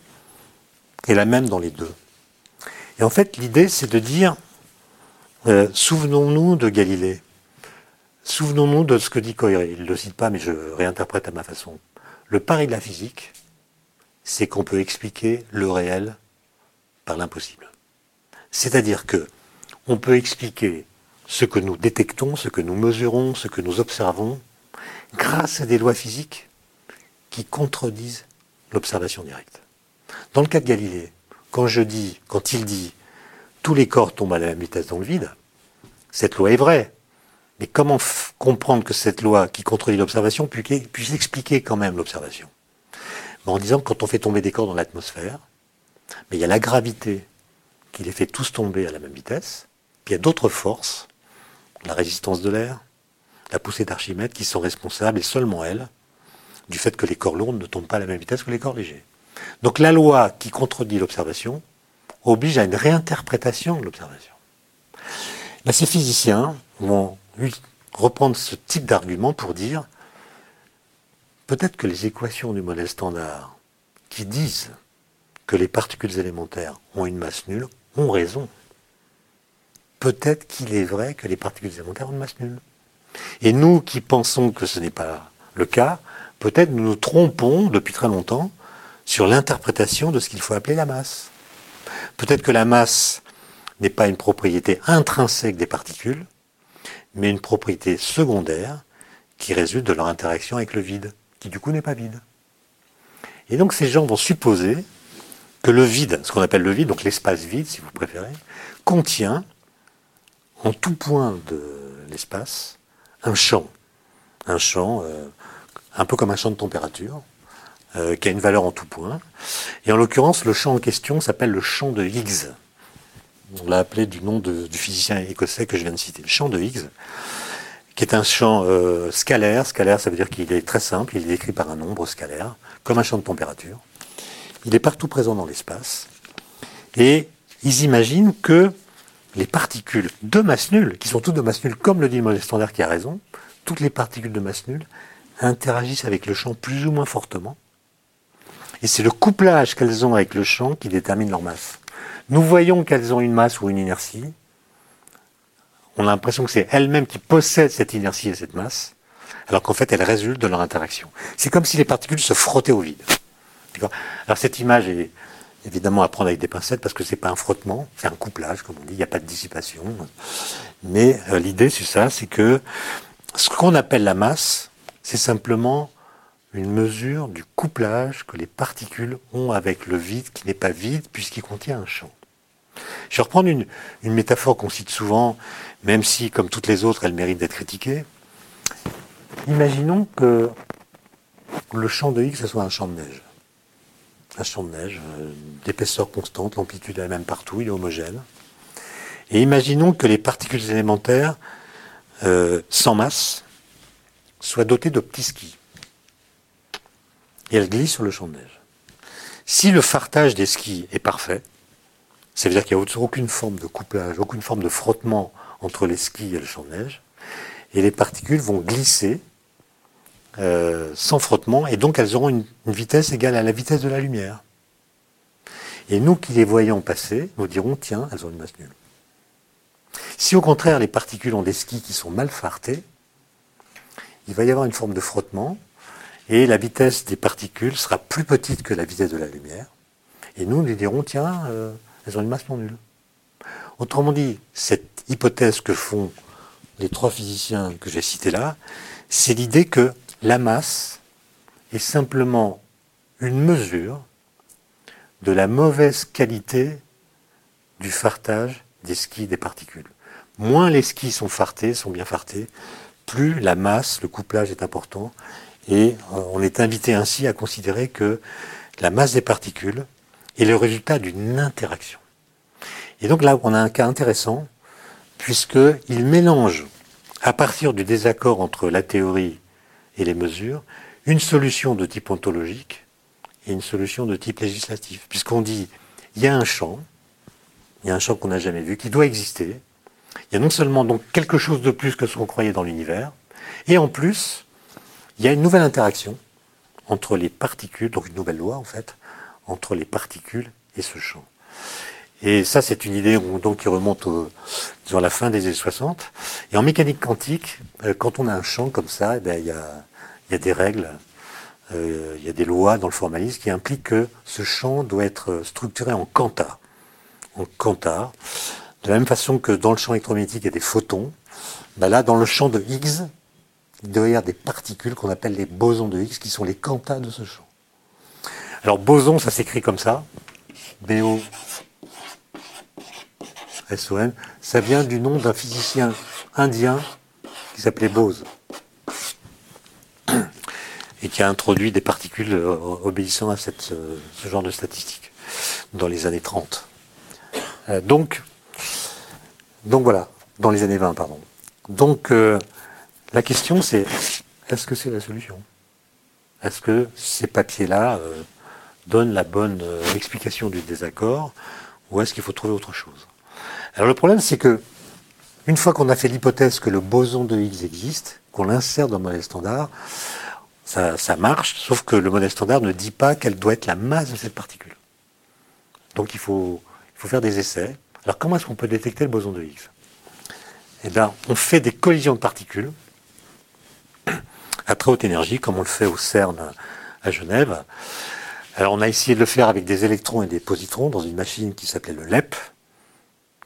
est la même dans les deux. Et en fait, l'idée, c'est de dire, euh, souvenons-nous de Galilée. Souvenons-nous de ce que dit Coiré. Il ne le cite pas, mais je réinterprète à ma façon. Le pari de la physique, c'est qu'on peut expliquer le réel par l'impossible. C'est-à-dire que on peut expliquer ce que nous détectons, ce que nous mesurons, ce que nous observons, grâce à des lois physiques qui contredisent l'observation directe. Dans le cas de Galilée, quand je dis, quand il dit tous les corps tombent à la même vitesse dans le vide, cette loi est vraie. Mais comment comprendre que cette loi qui contredit l'observation puisse expliquer quand même l'observation? En disant que quand on fait tomber des corps dans l'atmosphère, mais il y a la gravité qui les fait tous tomber à la même vitesse, puis il y a d'autres forces, la résistance de l'air, la poussée d'Archimède, qui sont responsables, et seulement elles, du fait que les corps lourds ne tombent pas à la même vitesse que les corps légers. Donc la loi qui contredit l'observation oblige à une réinterprétation de l'observation. ces physiciens vont reprendre ce type d'argument pour dire peut-être que les équations du modèle standard qui disent que les particules élémentaires ont une masse nulle ont raison. Peut-être qu'il est vrai que les particules élémentaires ont une masse nulle. Et nous qui pensons que ce n'est pas le cas, peut-être nous nous trompons depuis très longtemps sur l'interprétation de ce qu'il faut appeler la masse. Peut-être que la masse n'est pas une propriété intrinsèque des particules, mais une propriété secondaire qui résulte de leur interaction avec le vide, qui du coup n'est pas vide. Et donc ces gens vont supposer que le vide, ce qu'on appelle le vide, donc l'espace vide si vous préférez, contient en tout point de l'espace un champ. Un champ euh, un peu comme un champ de température, euh, qui a une valeur en tout point. Et en l'occurrence, le champ en question s'appelle le champ de Higgs. On l'a appelé du nom du physicien écossais que je viens de citer, le champ de Higgs, qui est un champ euh, scalaire. Scalaire, ça veut dire qu'il est très simple, il est décrit par un nombre scalaire, comme un champ de température. Il est partout présent dans l'espace. Et ils imaginent que les particules de masse nulle, qui sont toutes de masse nulle, comme le dit le modèle standard qui a raison, toutes les particules de masse nulle interagissent avec le champ plus ou moins fortement, et c'est le couplage qu'elles ont avec le champ qui détermine leur masse. Nous voyons qu'elles ont une masse ou une inertie. On a l'impression que c'est elles-mêmes qui possèdent cette inertie et cette masse, alors qu'en fait elles résultent de leur interaction. C'est comme si les particules se frottaient au vide. Alors cette image est évidemment à prendre avec des pincettes parce que c'est pas un frottement, c'est un couplage, comme on dit, il n'y a pas de dissipation. Mais euh, l'idée c'est ça, c'est que ce qu'on appelle la masse, c'est simplement une mesure du couplage que les particules ont avec le vide qui n'est pas vide puisqu'il contient un champ. Je vais reprendre une, métaphore qu'on cite souvent, même si, comme toutes les autres, elle mérite d'être critiquée. Imaginons que le champ de X soit un champ de neige. Un champ de neige euh, d'épaisseur constante, l'amplitude est la même partout, il est homogène. Et imaginons que les particules élémentaires euh, sans masse soient dotées de petits skis. Et elles glissent sur le champ de neige. Si le fartage des skis est parfait, ça veut dire qu'il n'y a aucune forme de couplage, aucune forme de frottement entre les skis et le champ de neige, et les particules vont glisser euh, sans frottement, et donc elles auront une, vitesse égale à la vitesse de la lumière. Et nous qui les voyons passer, nous dirons, tiens, elles ont une masse nulle. Si au contraire les particules ont des skis qui sont mal fartés, il va y avoir une forme de frottement, et la vitesse des particules sera plus petite que la vitesse de la lumière, et nous, nous dirons, tiens, euh, elles ont une masse non nulle. Autrement dit, cette hypothèse que font les trois physiciens que j'ai cités là, c'est l'idée que la masse est simplement une mesure de la mauvaise qualité du fartage des skis des particules. Moins les skis sont fartés, sont bien fartés, plus la masse, le couplage est important, et euh, on est invité ainsi à considérer que la masse des particules est le résultat d'une interaction. Et donc là, on a un cas intéressant, puisqu'il mélange, à partir du désaccord entre la théorie et les mesures, une solution de type ontologique et une solution de type législatif. Puisqu'on dit, il y a un champ, il y a un champ qu'on n'a jamais vu, qui doit exister. Il y a non seulement donc quelque chose de plus que ce qu'on croyait dans l'univers, et en plus, il y a une nouvelle interaction entre les particules, donc une nouvelle loi en fait, entre les particules et ce champ. Et ça, c'est une idée donc, qui remonte au, disons, à la fin des années 60. Et en mécanique quantique, euh, quand on a un champ comme ça, eh ben, il y, a, y, a, des règles, euh, il y a des lois dans le formalisme qui impliquent que ce champ doit être structuré en quanta. En quanta. De la même façon que dans le champ électromagnétique, il y a des photons. Ben là, dans le champ de Higgs, il doit y avoir des particules qu'on appelle les bosons de Higgs, qui sont les quantas de ce champ. Alors boson, ça s'écrit comme ça. B-O SON, ça vient du nom d'un physicien indien qui s'appelait Bose et qui a introduit des particules euh, obéissant à euh, ce genre de statistiques dans les années 30. Euh, donc, donc voilà, dans les années 20, pardon. Donc la question c'est, est-ce que c'est la solution? Est-ce que ces papiers-là donnent la bonne explication du désaccord ou est-ce qu'il faut trouver autre chose? Alors le problème, c'est que une fois qu'on a fait l'hypothèse que le boson de Higgs existe, qu'on l'insère dans le modèle standard, ça, marche, sauf que le modèle standard ne dit pas quelle doit être la masse de cette particule. Donc il faut, il faut faire des essais. Alors comment est-ce qu'on peut détecter le boson de Higgs? Eh bien, on fait des collisions de particules à très haute énergie, comme on le fait au CERN à Genève. Alors on a essayé de le faire avec des électrons et des positrons dans une machine qui s'appelait le LEP,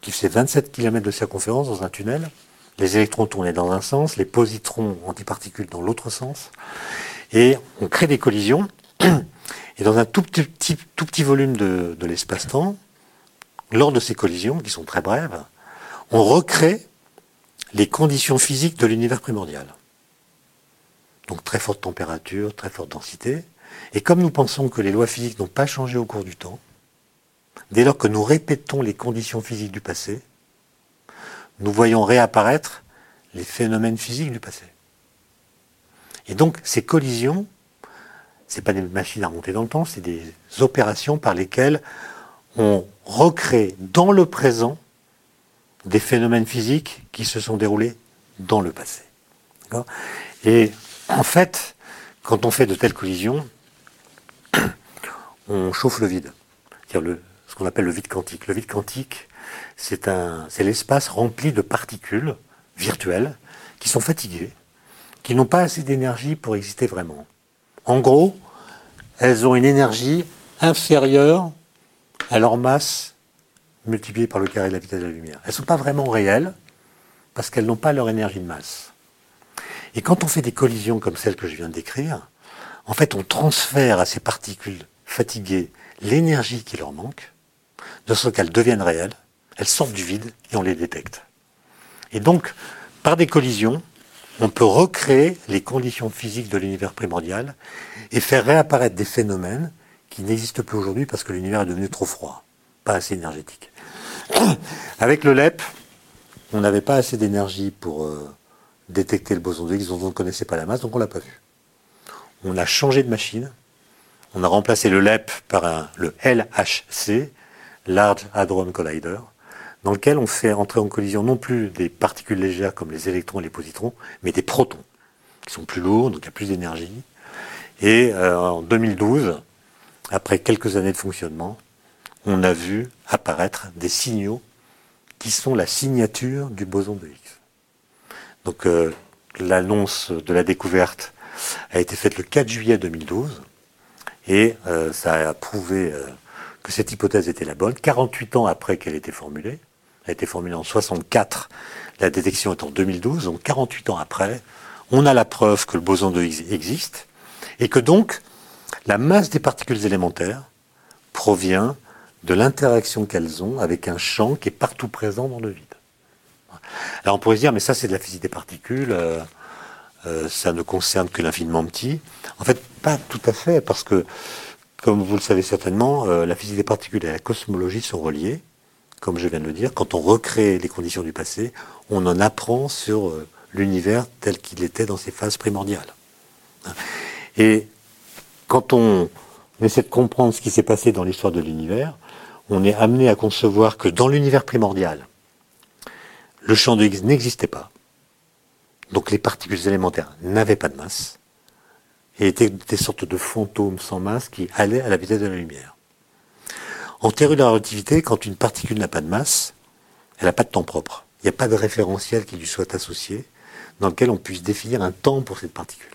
qui faisait 27 km de circonférence dans un tunnel. Les électrons tournaient dans un sens, les positrons antiparticules dans l'autre sens. Et on crée des collisions. Et dans un tout petit, volume de l'espace-temps, lors de ces collisions, qui sont très brèves, on recrée les conditions physiques de l'univers primordial. Donc très forte température, très forte densité. Et comme nous pensons que les lois physiques n'ont pas changé au cours du temps, Dès lors que nous répétons les conditions physiques du passé, nous voyons réapparaître les phénomènes physiques du passé. Et donc, ces collisions, ce pas des machines à remonter dans le temps, c'est des opérations par lesquelles on recrée dans le présent des phénomènes physiques qui se sont déroulés dans le passé. Et en fait, quand on fait de telles collisions, on chauffe le vide. C'est-à-dire le, qu'on appelle le vide quantique. Le vide quantique, c'est l'espace rempli de particules virtuelles qui sont fatiguées, qui n'ont pas assez d'énergie pour exister vraiment. En gros, elles ont une énergie inférieure à leur masse multipliée par le carré de la vitesse de la lumière. Elles ne sont pas vraiment réelles parce qu'elles n'ont pas leur énergie de masse. Et quand on fait des collisions comme celles que je viens de décrire, en fait, on transfère à ces particules fatiguées l'énergie qui leur manque, de sorte qu'elles deviennent réelles, elles sortent du vide et on les détecte. Et donc, par des collisions, on peut recréer les conditions physiques de l'univers primordial et faire réapparaître des phénomènes qui n'existent plus aujourd'hui parce que l'univers est devenu trop froid, pas assez énergétique. Avec le LEP, on n'avait pas assez d'énergie pour euh, détecter le boson de Higgs on ne connaissait pas la masse, donc on l'a pas vu. On a changé de machine, on a remplacé le LEP par le LHC, Large Hadron Collider, dans lequel on fait entrer en collision non plus des particules légères comme les électrons et les positrons, mais des protons, qui sont plus lourds, donc il y a plus d'énergie. Et euh, en 2012, après quelques années de fonctionnement, on a vu apparaître des signaux qui sont la signature du boson de Higgs. Donc euh, l'annonce de la découverte a été faite le 4 juillet 2012 et euh, ça a prouvé euh, que cette hypothèse était la bonne. 48 ans après qu'elle ait été formulée, elle a été formulée en 64, la détection est en 2012, donc 48 ans après, on a la preuve que le boson de Higgs existe et que donc la masse des particules élémentaires provient de l'interaction qu'elles ont avec un champ qui est partout présent dans le vide. Alors on pourrait se dire, mais ça c'est de la physique des particules, euh, euh, ça ne concerne que l'infiniment petit. En fait, pas tout à fait, parce que, comme vous le savez certainement, euh, la physique des particules et la cosmologie sont reliées, comme je viens de le dire. Quand on recrée les conditions du passé, on en apprend sur l'univers tel qu'il était dans ses phases primordiales. Et quand on essaie de comprendre ce qui s'est passé dans l'histoire de l'univers, on est amené à concevoir que dans l'univers primordial, le champ de Higgs n'existait pas. Donc les particules élémentaires n'avaient pas de masse et étaient des sortes de fantômes sans masse qui allaient à la vitesse de la lumière. En théorie de la relativité, quand une particule n'a pas de masse, elle n'a pas de temps propre. Il n'y a pas de référentiel qui lui soit associé dans lequel on puisse définir un temps pour cette particule.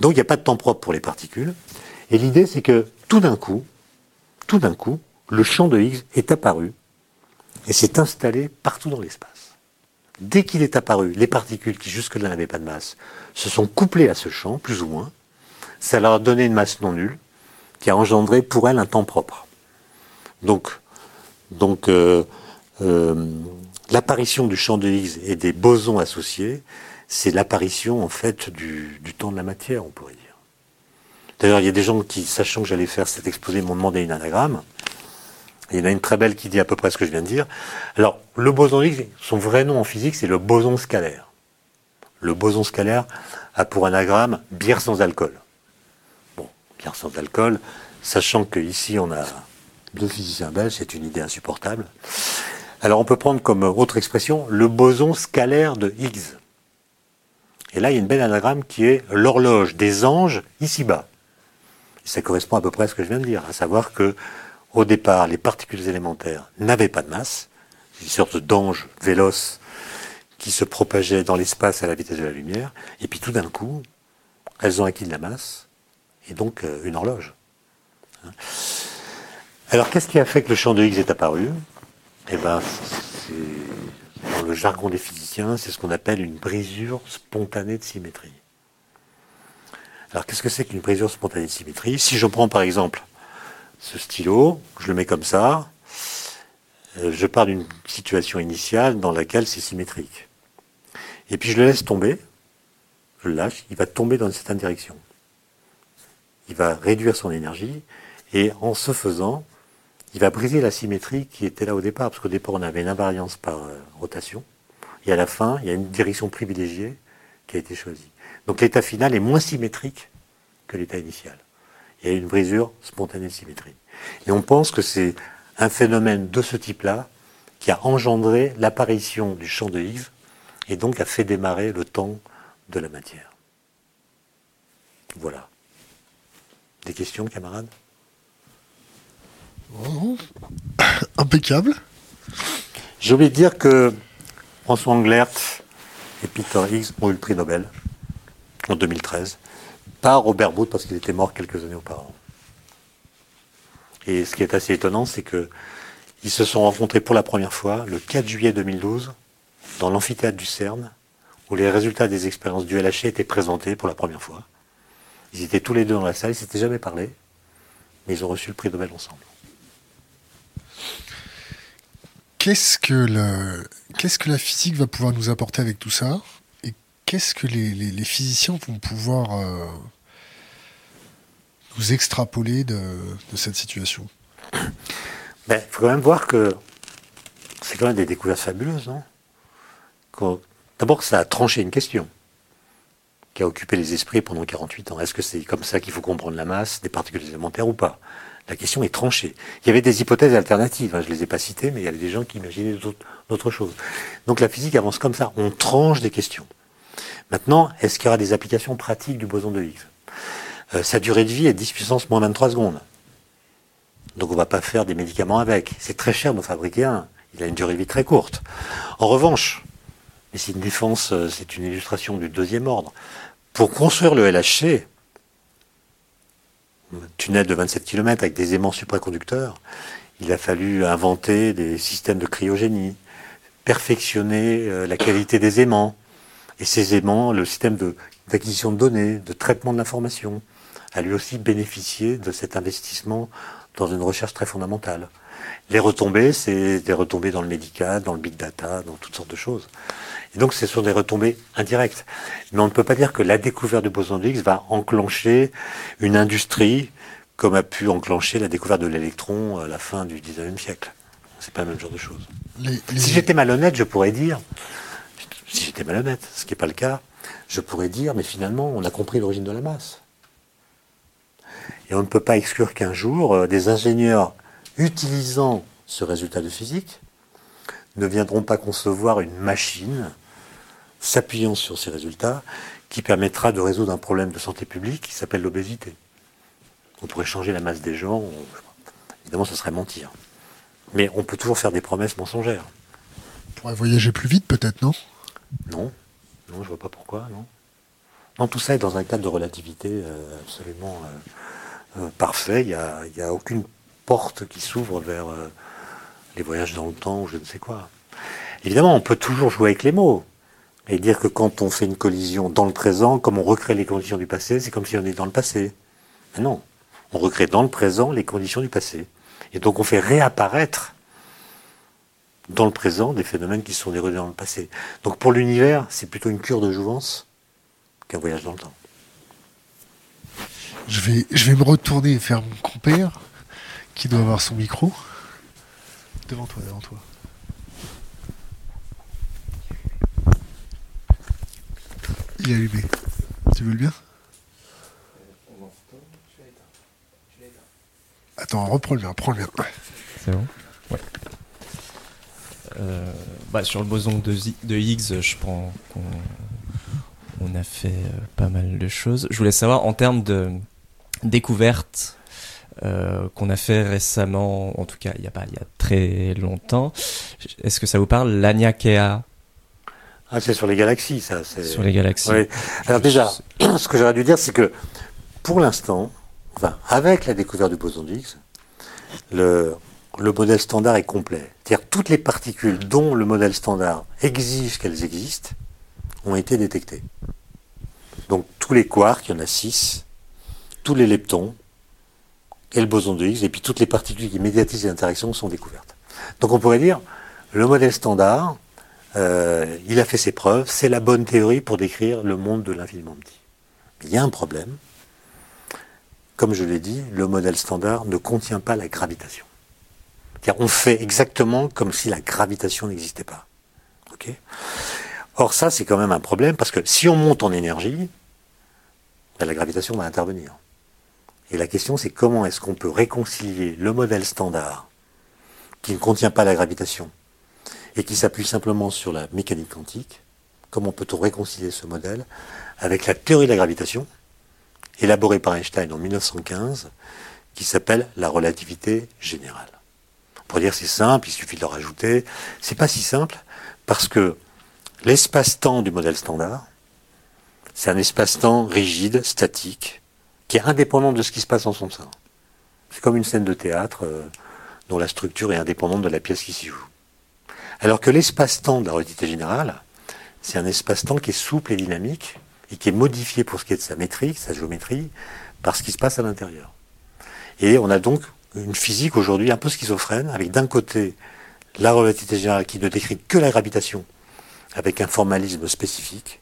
Donc il n'y a pas de temps propre pour les particules. Et l'idée, c'est que tout d'un coup, tout d'un coup, le champ de Higgs est apparu et s'est installé partout dans l'espace. Dès qu'il est apparu, les particules qui jusque-là n'avaient pas de masse se sont couplées à ce champ, plus ou moins. Ça leur a donné une masse non nulle qui a engendré pour elles un temps propre. Donc, donc euh, euh, l'apparition du champ de Higgs et des bosons associés, c'est l'apparition en fait du, du temps de la matière, on pourrait dire. D'ailleurs, il y a des gens qui, sachant que j'allais faire cet exposé, m'ont demandé une anagramme. Il y en a une très belle qui dit à peu près ce que je viens de dire. Alors, le boson Higgs, son vrai nom en physique, c'est le boson scalaire. Le boson scalaire a pour anagramme bière sans alcool. Bon, bière sans alcool, sachant qu'ici on a deux physiciens belges, c'est une idée insupportable. Alors on peut prendre comme autre expression le boson scalaire de Higgs. Et là, il y a une belle anagramme qui est l'horloge des anges ici-bas. Ça correspond à peu près à ce que je viens de dire, à savoir que au départ, les particules élémentaires n'avaient pas de masse, une sorte d'ange véloce qui se propageait dans l'espace à la vitesse de la lumière, et puis tout d'un coup, elles ont acquis de la masse, et donc euh, une horloge. Alors qu'est-ce qui a fait que le champ de Higgs est apparu? Eh bien, dans le jargon des physiciens, c'est ce qu'on appelle une brisure spontanée de symétrie. Alors qu'est-ce que c'est qu'une brisure spontanée de symétrie? Si je prends par exemple ce stylo, je le mets comme ça, euh, je pars d'une situation initiale dans laquelle c'est symétrique. Et puis je le laisse tomber, je le lâche, il va tomber dans une certaine direction. Il va réduire son énergie et en ce faisant, il va briser la symétrie qui était là au départ, parce qu'au départ on avait une invariance par euh, rotation, et à la fin il y a une direction privilégiée qui a été choisie. Donc l'état final est moins symétrique que l'état initial. Il y a une brisure spontanée de symétrie. Et on pense que c'est un phénomène de ce type-là qui a engendré l'apparition du champ de Higgs et donc a fait démarrer le temps de la matière. Voilà. Des questions, camarades? Oh, Impeccable. J'ai oublié de dire que François Englert et Peter Higgs ont eu le prix Nobel en 2013, pas Robert Booth parce qu'il était mort quelques années auparavant. Et ce qui est assez étonnant, c'est que ils se sont rencontrés pour la première fois le 4 juillet 2012 dans l'amphithéâtre du CERN, où les résultats des expériences du LHC étaient présentés pour la première fois. Ils étaient tous les deux dans la salle, ils s'étaient jamais parlé, mais ils ont reçu le prix Nobel ensemble. Qu'est-ce que, la physique va pouvoir nous apporter avec tout ça? Qu'est-ce que les, physiciens vont pouvoir euh, nous extrapoler de, de cette situation? Il ben, faut quand même voir que c'est quand même des découvertes fabuleuses, non? D'abord, ça a tranché une question qui a occupé les esprits pendant 48 ans. Est-ce que c'est comme ça qu'il faut comprendre la masse des particules élémentaires ou pas? La question est tranchée. Il y avait des hypothèses alternatives, hein, je ne les ai pas citées, mais il y avait des gens qui imaginaient d'autres choses. Donc la physique avance comme ça, on tranche des questions. Maintenant, est-ce qu'il y aura des applications pratiques du boson de Higgs? Euh, Sa durée de vie est 10 puissance moins 23 secondes. Donc on ne va pas faire des médicaments avec. C'est très cher d'en fabriquer un. Il a une durée de vie très courte. En revanche, et c'est une défense, euh, c'est une illustration du deuxième ordre. Pour construire le LHC, un tunnel de 27 km avec des aimants supraconducteurs, il a fallu inventer des systèmes de cryogénie, perfectionner euh, la qualité des aimants. Et ces aimants, le système d'acquisition de, données, de traitement de l'information, a lui aussi bénéficié de cet investissement dans une recherche très fondamentale. Les retombées, c'est des retombées dans le médical, dans le big data, dans toutes sortes de choses. Et donc, ce sont des retombées indirectes. Mais on ne peut pas dire que la découverte du boson de Higgs va enclencher une industrie comme a pu enclencher la découverte de l'électron à la fin du 19e siècle. C'est pas le même genre de choses. Si j'étais malhonnête, je pourrais dire, si j'étais malhonnête, ce qui n'est pas le cas, je pourrais dire, mais finalement, on a compris l'origine de la masse. Et on ne peut pas exclure qu'un jour, euh, des ingénieurs utilisant ce résultat de physique ne viendront pas concevoir une machine s'appuyant sur ces résultats, qui permettra de résoudre un problème de santé publique qui s'appelle l'obésité. On pourrait changer la masse des gens, évidemment ce serait mentir. Mais on peut toujours faire des promesses mensongères. On pourrait voyager plus vite peut-être, non? Non, non, je vois pas pourquoi, non. Non, tout ça est dans un cadre de relativité euh, absolument euh, euh, parfait. Il n'y a, aucune porte qui s'ouvre vers les voyages dans le temps ou je ne sais quoi. Évidemment, on peut toujours jouer avec les mots et dire que quand on fait une collision dans le présent, comme on recrée les conditions du passé, c'est comme si on était dans le passé. Mais non, on recrée dans le présent les conditions du passé. Et donc on fait réapparaître dans le présent des phénomènes qui sont déroulés dans le passé. Donc pour l'univers, c'est plutôt une cure de jouvence qu'un voyage dans le temps. Je vais, je vais me retourner vers mon compère qui doit avoir son micro. Devant toi, devant toi. Il est allumé. Tu veux le bien? Attends, reprends le bien, prends le bien. C'est bon? Bah, sur le boson de, de Higgs, je prends qu'on on a fait euh, pas mal de choses. Je voulais savoir en termes de découverte euh, qu'on a fait récemment, en tout cas il y a pas il y a très longtemps. Est-ce que ça vous parle l'Aniakea ah, c'est sur les galaxies, ça. Sur les galaxies. Alors déjà, ce que j'aurais dû dire, c'est que pour l'instant, enfin, avec la découverte du boson d'Higgs, le, le modèle standard est complet. C'est-à-dire toutes les particules dont le modèle standard exige qu'elles existent ont été détectées. Donc tous les quarks, il y en a six, tous les leptons, et le boson de Higgs, et puis toutes les particules qui médiatisent les interactions sont découvertes. Donc on pourrait dire, le modèle standard, euh, il a fait ses preuves, c'est la bonne théorie pour décrire le monde de l'infiniment petit. il y a un problème. Comme je l'ai dit, le modèle standard ne contient pas la gravitation. On fait exactement comme si la gravitation n'existait pas. Or ça, c'est quand même un problème parce que si on monte en énergie, ben, la gravitation va intervenir. Et la question, c'est comment est-ce qu'on peut réconcilier le modèle standard, qui ne contient pas la gravitation, et qui s'appuie simplement sur la mécanique quantique, comment peut-on réconcilier ce modèle avec la théorie de la gravitation, élaborée par Einstein en 1915, qui s'appelle la relativité générale? Pour dire c'est simple, il suffit de le rajouter. C'est pas si simple parce que l'espace-temps du modèle standard, c'est un espace-temps rigide, statique, qui est indépendant de ce qui se passe en son sein. C'est comme une scène de théâtre euh, dont la structure est indépendante de la pièce qui s'y joue. Alors que l'espace-temps de la relativité générale, c'est un espace-temps qui est souple et dynamique et qui est modifié pour ce qui est de sa métrique, sa géométrie, par ce qui se passe à l'intérieur. Et on a donc une physique aujourd'hui un peu schizophrène, avec d'un côté la relativité générale qui ne décrit que la gravitation, avec un formalisme spécifique,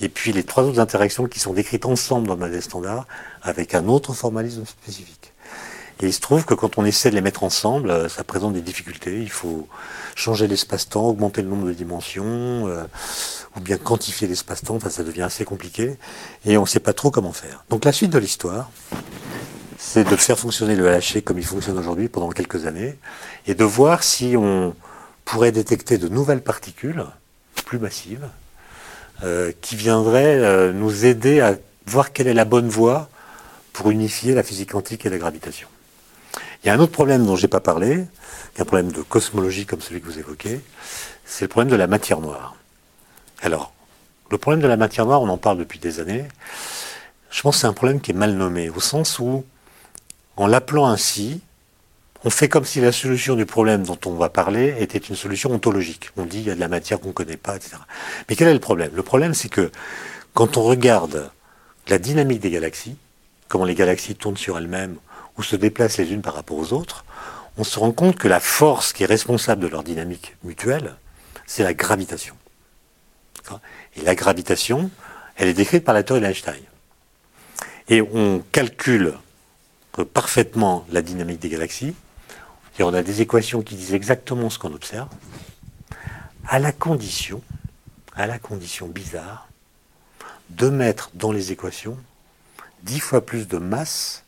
et puis les trois autres interactions qui sont décrites ensemble dans le modèle standard, avec un autre formalisme spécifique. Et il se trouve que quand on essaie de les mettre ensemble, euh, ça présente des difficultés. Il faut changer l'espace-temps, augmenter le nombre de dimensions, euh, ou bien quantifier l'espace-temps. Enfin, ça devient assez compliqué. Et on ne sait pas trop comment faire. Donc la suite de l'histoire, c'est de faire fonctionner le LHC comme il fonctionne aujourd'hui pendant quelques années, et de voir si on pourrait détecter de nouvelles particules plus massives, euh, qui viendraient euh, nous aider à voir quelle est la bonne voie pour unifier la physique quantique et la gravitation. Il y a un autre problème dont je n'ai pas parlé, qui est un problème de cosmologie comme celui que vous évoquez, c'est le problème de la matière noire. Alors, le problème de la matière noire, on en parle depuis des années. Je pense que c'est un problème qui est mal nommé, au sens où, en l'appelant ainsi, on fait comme si la solution du problème dont on va parler était une solution ontologique. On dit il y a de la matière qu'on ne connaît pas, etc. Mais quel est le problème? Le problème, c'est que quand on regarde la dynamique des galaxies, comment les galaxies tournent sur elles-mêmes ou se déplacent les unes par rapport aux autres, on se rend compte que la force qui est responsable de leur dynamique mutuelle, c'est la gravitation. Et la gravitation, elle est décrite par la théorie d'Einstein. Et on calcule parfaitement la dynamique des galaxies on a des équations qui disent exactement ce qu'on observe, à la condition, à la condition bizarre, de mettre dans les équations dix fois plus de masse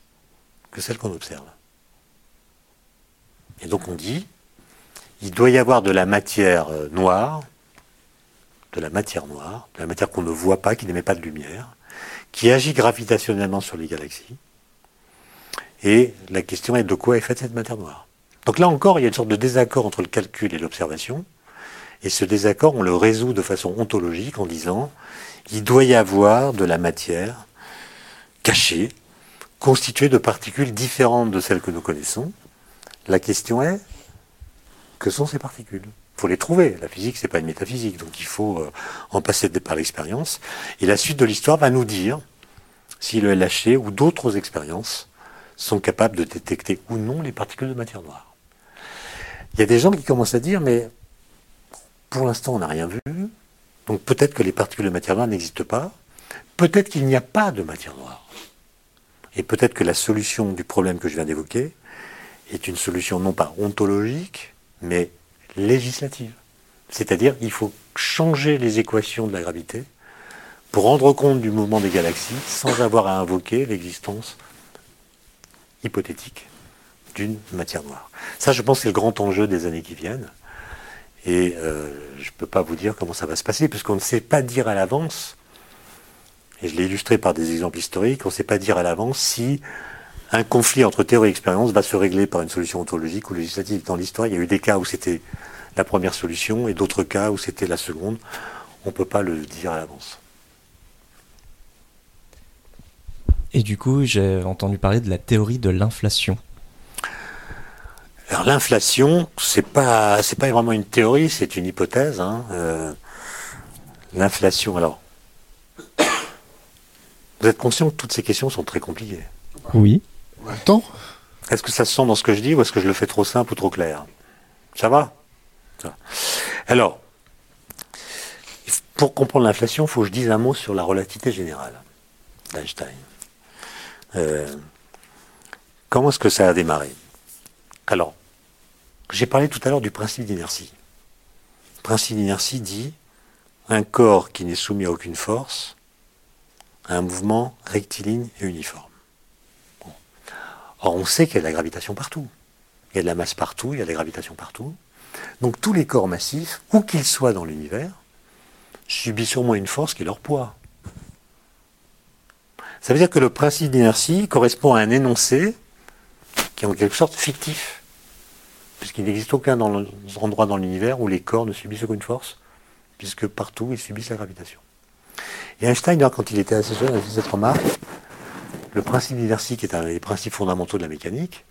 que celle qu'on observe. Et donc on dit, il doit y avoir de la matière euh, noire, de la matière noire, de la matière qu'on ne voit pas, qui n'émet pas de lumière, qui agit gravitationnellement sur les galaxies. Et la question est de quoi est faite cette matière noire donc là encore, il y a une sorte de désaccord entre le calcul et l'observation. Et ce désaccord, on le résout de façon ontologique en disant, il doit y avoir de la matière cachée, constituée de particules différentes de celles que nous connaissons. La question est, que sont ces particules? Il faut les trouver. La physique, c'est pas une métaphysique, donc il faut euh, en passer par l'expérience. Et la suite de l'histoire va nous dire si le LHC ou d'autres expériences sont capables de détecter ou non les particules de matière noire. Il y a des gens qui commencent à dire, mais pour l'instant, on n'a rien vu. Donc peut-être que les particules de matière noire n'existent pas. Peut-être qu'il n'y a pas de matière noire. Et peut-être que la solution du problème que je viens d'évoquer est une solution non pas ontologique, mais législative. C'est-à-dire il faut changer les équations de la gravité pour rendre compte du mouvement des galaxies sans avoir à invoquer l'existence hypothétique d'une matière noire. Ça, je pense, c'est le grand enjeu des années qui viennent. Et euh, je ne peux pas vous dire comment ça va se passer, puisqu'on ne sait pas dire à l'avance, et je l'ai illustré par des exemples historiques, on ne sait pas dire à l'avance si un conflit entre théorie et expérience va se régler par une solution ontologique ou législative. Dans l'histoire, il y a eu des cas où c'était la première solution et d'autres cas où c'était la seconde. On ne peut pas le dire à l'avance. Et du coup, j'ai entendu parler de la théorie de l'inflation. Alors l'inflation, c'est pas c'est pas vraiment une théorie, c'est une hypothèse. Hein. Euh, l'inflation, alors, vous êtes conscient que toutes ces questions sont très compliquées? Oui. Attends. Est-ce que ça se sent dans ce que je dis ou est-ce que je le fais trop simple ou trop clair? Ça va? Alors, pour comprendre l'inflation, il faut que je dise un mot sur la relativité générale d'Einstein. Euh, comment est-ce que ça a démarré? Alors, j'ai parlé tout à l'heure du principe d'inertie. Le principe d'inertie dit un corps qui n'est soumis à aucune force a un mouvement rectiligne et uniforme. Or, on sait qu'il y a de la gravitation partout. Il y a de la masse partout, il y a de la gravitation partout. Donc tous les corps massifs, où qu'ils soient dans l'univers, subissent sûrement une force qui est leur poids. Ça veut dire que le principe d'inertie correspond à un énoncé qui est en quelque sorte fictif puisqu'il n'existe aucun endroit dans l'univers où les corps ne subissent aucune force, puisque partout ils subissent la gravitation. Et Einstein, quand il était assez jeune, a fait cette remarque, le principe d'inertie, qui est un des principes fondamentaux de la mécanique,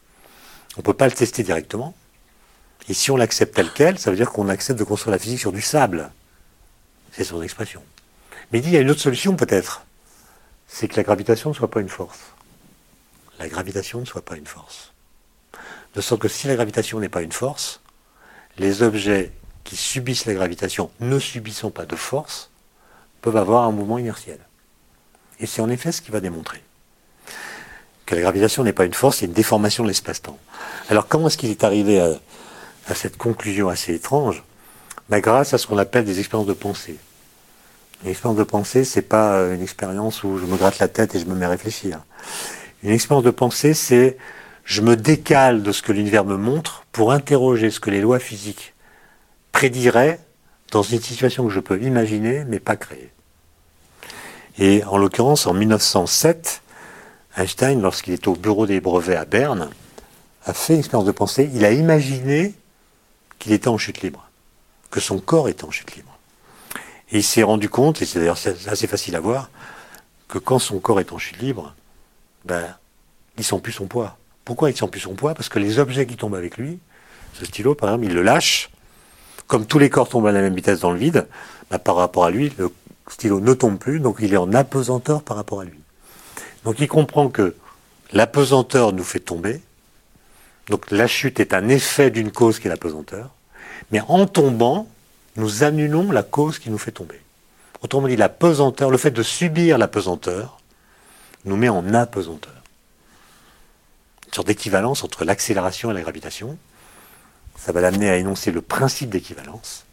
on ne peut pas le tester directement. Et si on l'accepte tel quel, ça veut dire qu'on accepte de construire la physique sur du sable. C'est son expression. Mais il dit, il y a une autre solution peut-être. C'est que la gravitation ne soit pas une force. La gravitation ne soit pas une force. De sorte que si la gravitation n'est pas une force, les objets qui subissent la gravitation, ne subissant pas de force, peuvent avoir un mouvement inertiel. Et c'est en effet ce qu'il va démontrer. Que la gravitation n'est pas une force, c'est une déformation de l'espace-temps. Alors comment est-ce qu'il est arrivé à, cette conclusion assez étrange? Ben, Grâce à ce qu'on appelle des expériences de pensée. Une expérience de pensée, c'est pas euh, une expérience où je me gratte la tête et je me mets à réfléchir. Une expérience de pensée, c'est je me décale de ce que l'univers me montre pour interroger ce que les lois physiques prédiraient dans une situation que je peux imaginer mais pas créer. Et en l'occurrence, en 1907, Einstein, lorsqu'il était au bureau des brevets à Berne, a fait une expérience de pensée. Il a imaginé qu'il était en chute libre, que son corps était en chute libre. Et il s'est rendu compte, et c'est d'ailleurs assez facile à voir, que quand son corps est en chute libre, ben, il sent plus son poids. Pourquoi il sent plus son poids? Parce que les objets qui tombent avec lui, ce stylo par exemple, il le lâche, comme tous les corps tombent à la même vitesse dans le vide, ben, par rapport à lui, le stylo ne tombe plus, donc il est en apesanteur par rapport à lui. Donc il comprend que l'apesanteur nous fait tomber, donc la chute est un effet d'une cause qui est l'apesanteur, mais en tombant, nous annulons la cause qui nous fait tomber. Autrement dit, la pesanteur, le fait de subir la pesanteur, nous met en apesanteur. Une sorte d'équivalence entre l'accélération et la gravitation. Ça va l'amener à énoncer le principe d'équivalence.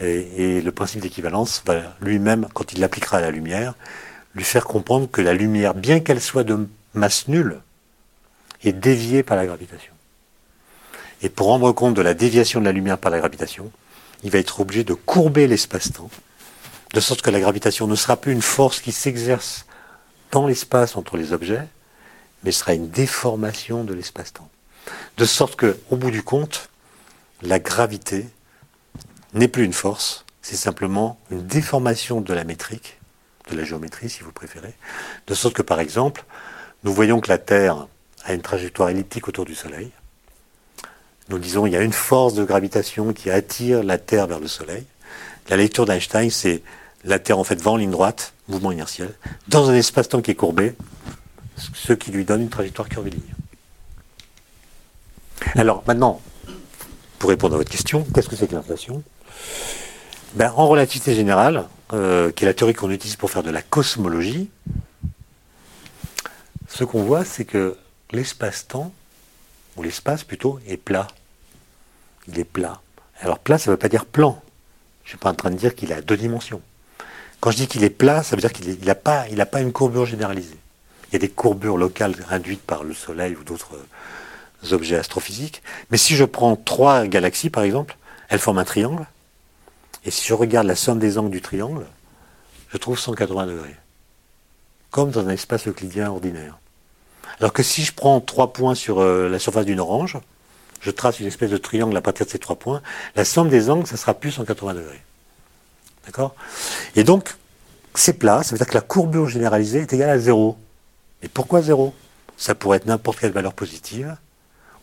Et, et, le principe d'équivalence va lui-même, quand il l'appliquera à la lumière, lui faire comprendre que la lumière, bien qu'elle soit de masse nulle, est déviée par la gravitation. Et pour rendre compte de la déviation de la lumière par la gravitation, il va être obligé de courber l'espace-temps, de sorte que la gravitation ne sera plus une force qui s'exerce dans l'espace entre les objets, mais sera une déformation de l'espace-temps. De sorte que, au bout du compte, la gravité n'est plus une force, c'est simplement une déformation de la métrique, de la géométrie si vous préférez, de sorte que par exemple, nous voyons que la Terre a une trajectoire elliptique autour du Soleil, nous disons il y a une force de gravitation qui attire la Terre vers le Soleil. La lecture d'Einstein, c'est la Terre en fait va en ligne droite, mouvement inertiel, dans un espace-temps qui est courbé, ce qui lui donne une trajectoire curviligne. Alors maintenant, pour répondre à votre question, qu'est-ce que c'est que l'inflation? Ben, En relativité générale, euh, qui est la théorie qu'on utilise pour faire de la cosmologie, ce qu'on voit, c'est que l'espace-temps ou l'espace plutôt, est plat. Il est plat. Alors plat, ça ne veut pas dire plan. Je ne suis pas en train de dire qu'il a deux dimensions. Quand je dis qu'il est plat, ça veut dire qu'il n'a pas, pas une courbure généralisée. Il y a des courbures locales induites par le Soleil ou d'autres euh, objets astrophysiques. Mais si je prends trois galaxies, par exemple, elles forment un triangle. Et si je regarde la somme des angles du triangle, je trouve 180 degrés. Comme dans un espace euclidien ordinaire. Alors que si je prends trois points sur euh, la surface d'une orange, je trace une espèce de triangle à partir de ces trois points, la somme des angles, ça sera plus 180 degrés. D'accord? Et donc, c'est plat, ça veut dire que la courbure généralisée est égale à zéro. Et pourquoi zéro? Ça pourrait être n'importe quelle valeur positive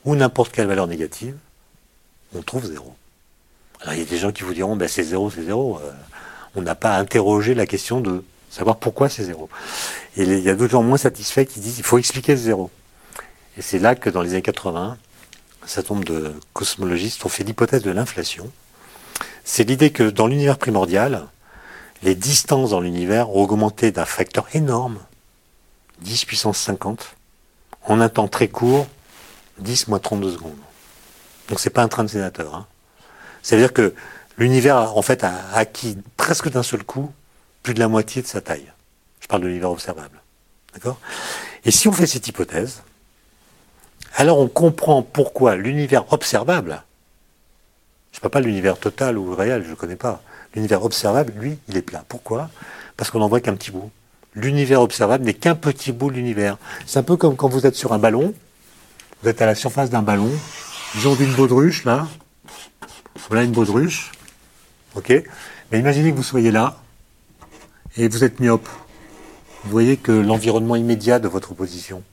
ou n'importe quelle valeur négative. On trouve zéro. Alors il y a des gens qui vous diront, ben, c'est zéro, c'est zéro. Euh, on n'a pas interrogé la question de savoir pourquoi c'est zéro. Et il y a d'autres gens moins satisfaits qui disent qu'il faut expliquer ce zéro. Et c'est là que dans les années 80, un certain nombre de cosmologistes ont fait l'hypothèse de l'inflation. C'est l'idée que dans l'univers primordial, les distances dans l'univers ont augmenté d'un facteur énorme, 10 puissance 50, en un temps très court, 10 moins 32 secondes. Donc c'est pas un train de sénateur. Hein. Ça veut dire que l'univers en fait a acquis presque d'un seul coup plus de la moitié de sa taille. Je parle de l'univers observable. D'accord? Et si on fait cette hypothèse, alors on comprend pourquoi l'univers observable, je ne parle pas l'univers total ou réel, je ne connais pas. L'univers observable, lui, il est plat. Pourquoi? Parce qu'on n'en voit qu'un petit bout. L'univers observable n'est qu'un petit bout de l'univers. C'est un peu comme quand vous êtes sur un ballon, vous êtes à la surface d'un ballon, disons d'une baudruche, là. Voilà une baudruche. OK? Mais imaginez que vous soyez là, et vous êtes myope. Vous voyez que l'environnement immédiat de votre position,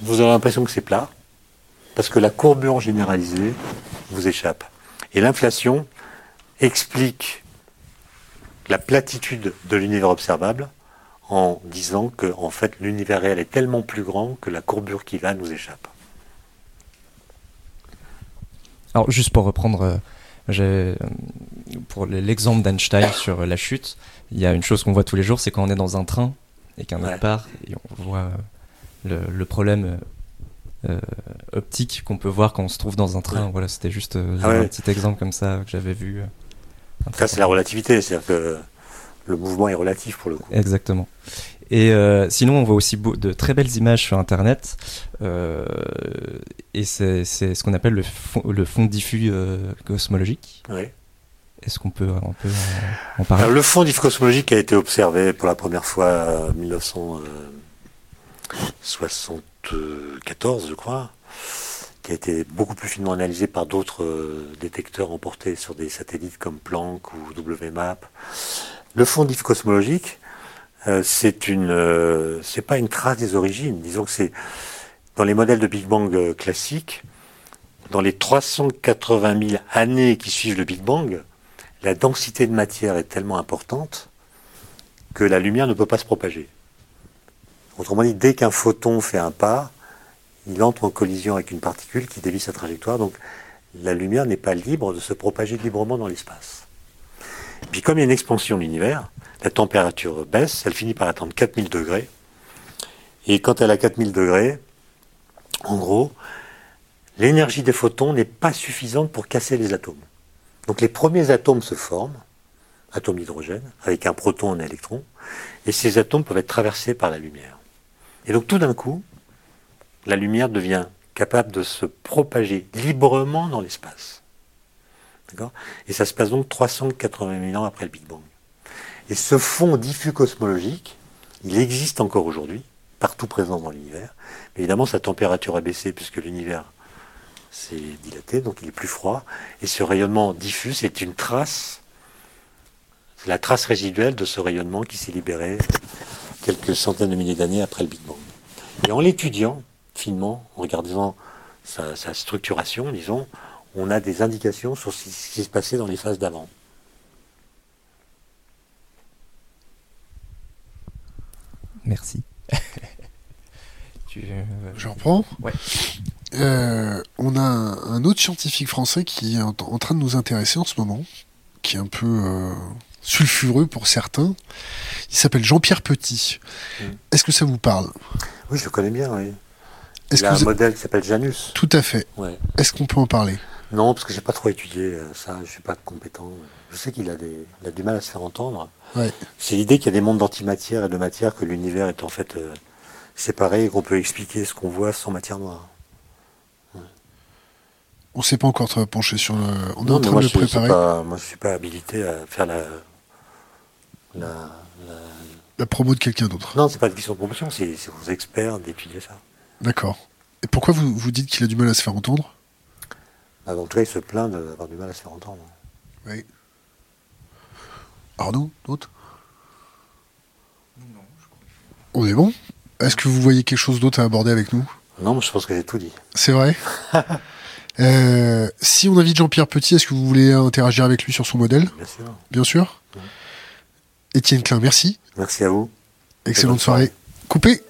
vous avez l'impression que c'est plat, parce que la courbure généralisée vous échappe. Et l'inflation explique la platitude de l'univers observable en disant que en fait l'univers réel est tellement plus grand que la courbure qui va nous échappe. Alors juste pour reprendre, euh, pour l'exemple d'Einstein sur la chute, il y a une chose qu'on voit tous les jours, c'est quand on est dans un train et qu'un autre part, et on voit le, le problème euh, optique qu'on peut voir quand on se trouve dans un train. Ouais. Voilà, c'était juste euh, Ah ouais. un petit exemple comme ça que j'avais vu. euh, Ça c'est la relativité, c'est-à-dire que le mouvement est relatif pour le coup. Exactement. Et euh, sinon, on voit aussi de très belles images sur Internet. euh, et c'est ce qu'on appelle le fond, le fond diffus euh, cosmologique. Ouais. Est-ce qu'on peut, on peut en, parler? Alors, le fond diffus cosmologique a été observé pour la première fois en 1974, je crois, qui a été beaucoup plus finement analysé par d'autres détecteurs emportés sur des satellites comme Planck ou WMAP. Le fond diffus cosmologique, euh, c'est euh, c'est pas une trace des origines. Disons que c'est dans les modèles de Big Bang euh, classiques, dans les 380 000 années qui suivent le Big Bang, la densité de matière est tellement importante que la lumière ne peut pas se propager. Autrement dit, dès qu'un photon fait un pas, il entre en collision avec une particule qui dévie sa trajectoire, donc la lumière n'est pas libre de se propager librement dans l'espace. Puis comme il y a une expansion de l'univers, la température baisse, elle finit par atteindre 4000 degrés, et quand elle a 4000 degrés, en gros, l'énergie des photons n'est pas suffisante pour casser les atomes. Donc les premiers atomes se forment, atomes d'hydrogène, avec un proton et un électron, et ces atomes peuvent être traversés par la lumière. Et donc tout d'un coup, la lumière devient capable de se propager librement dans l'espace. Et ça se passe donc 380 000 ans après le Big Bang. Et ce fond diffus cosmologique, il existe encore aujourd'hui, partout présent dans l'univers. Mais évidemment, sa température a baissé puisque l'univers s'est dilaté, donc il est plus froid. Et ce rayonnement diffus, c'est une trace, la trace résiduelle de ce rayonnement qui s'est libéré quelques centaines de milliers d'années après le Big Bang. Et en l'étudiant finement, en regardant sa, sa structuration, disons, on a des indications sur ce qui se passait dans les phases d'avant. Merci. tu, euh, Je reprends. Ouais. Euh, on a un, un autre scientifique français qui est en, en train de nous intéresser en ce moment, qui est un peu euh, sulfureux pour certains. Il s'appelle Jean-Pierre Petit. Mm. Est-ce que ça vous parle? Oui, je le connais bien, oui. Est-ce Il y a un vous... modèle qui s'appelle Janus. Tout à fait. Ouais. Est-ce qu'on peut en parler? Non, parce que j'ai pas trop étudié ça, je suis pas compétent. Je sais qu'il a, des, il a du mal à se faire entendre. Ouais. C'est l'idée qu'il y a des mondes d'antimatière et de matière, que l'univers est en fait euh, séparé et qu'on peut expliquer ce qu'on voit sans matière noire. On s'est pas encore penché sur le. On est en train moi, de le préparer. pas, moi je suis pas habilité à faire la. la, la- La promo de quelqu'un d'autre. Non, c'est pas une question de promotion, c'est c'est aux experts d'étudier ça. D'accord. Et pourquoi vous, vous dites qu'il a du mal à se faire entendre? Ah, En tout cas, il se plaint d'avoir du mal à se faire entendre. Oui. Arnaud, d'autres On est bon? Est-ce que vous voyez quelque chose d'autre à aborder avec nous? Non, mais je pense que j'ai tout dit. C'est vrai? Euh, Si on invite Jean-Pierre Petit, est-ce que vous voulez interagir avec lui sur son modèle? Bien sûr. Bien sûr? Étienne Klein, merci. Merci à vous. Excellente soirée. soirée. Coupé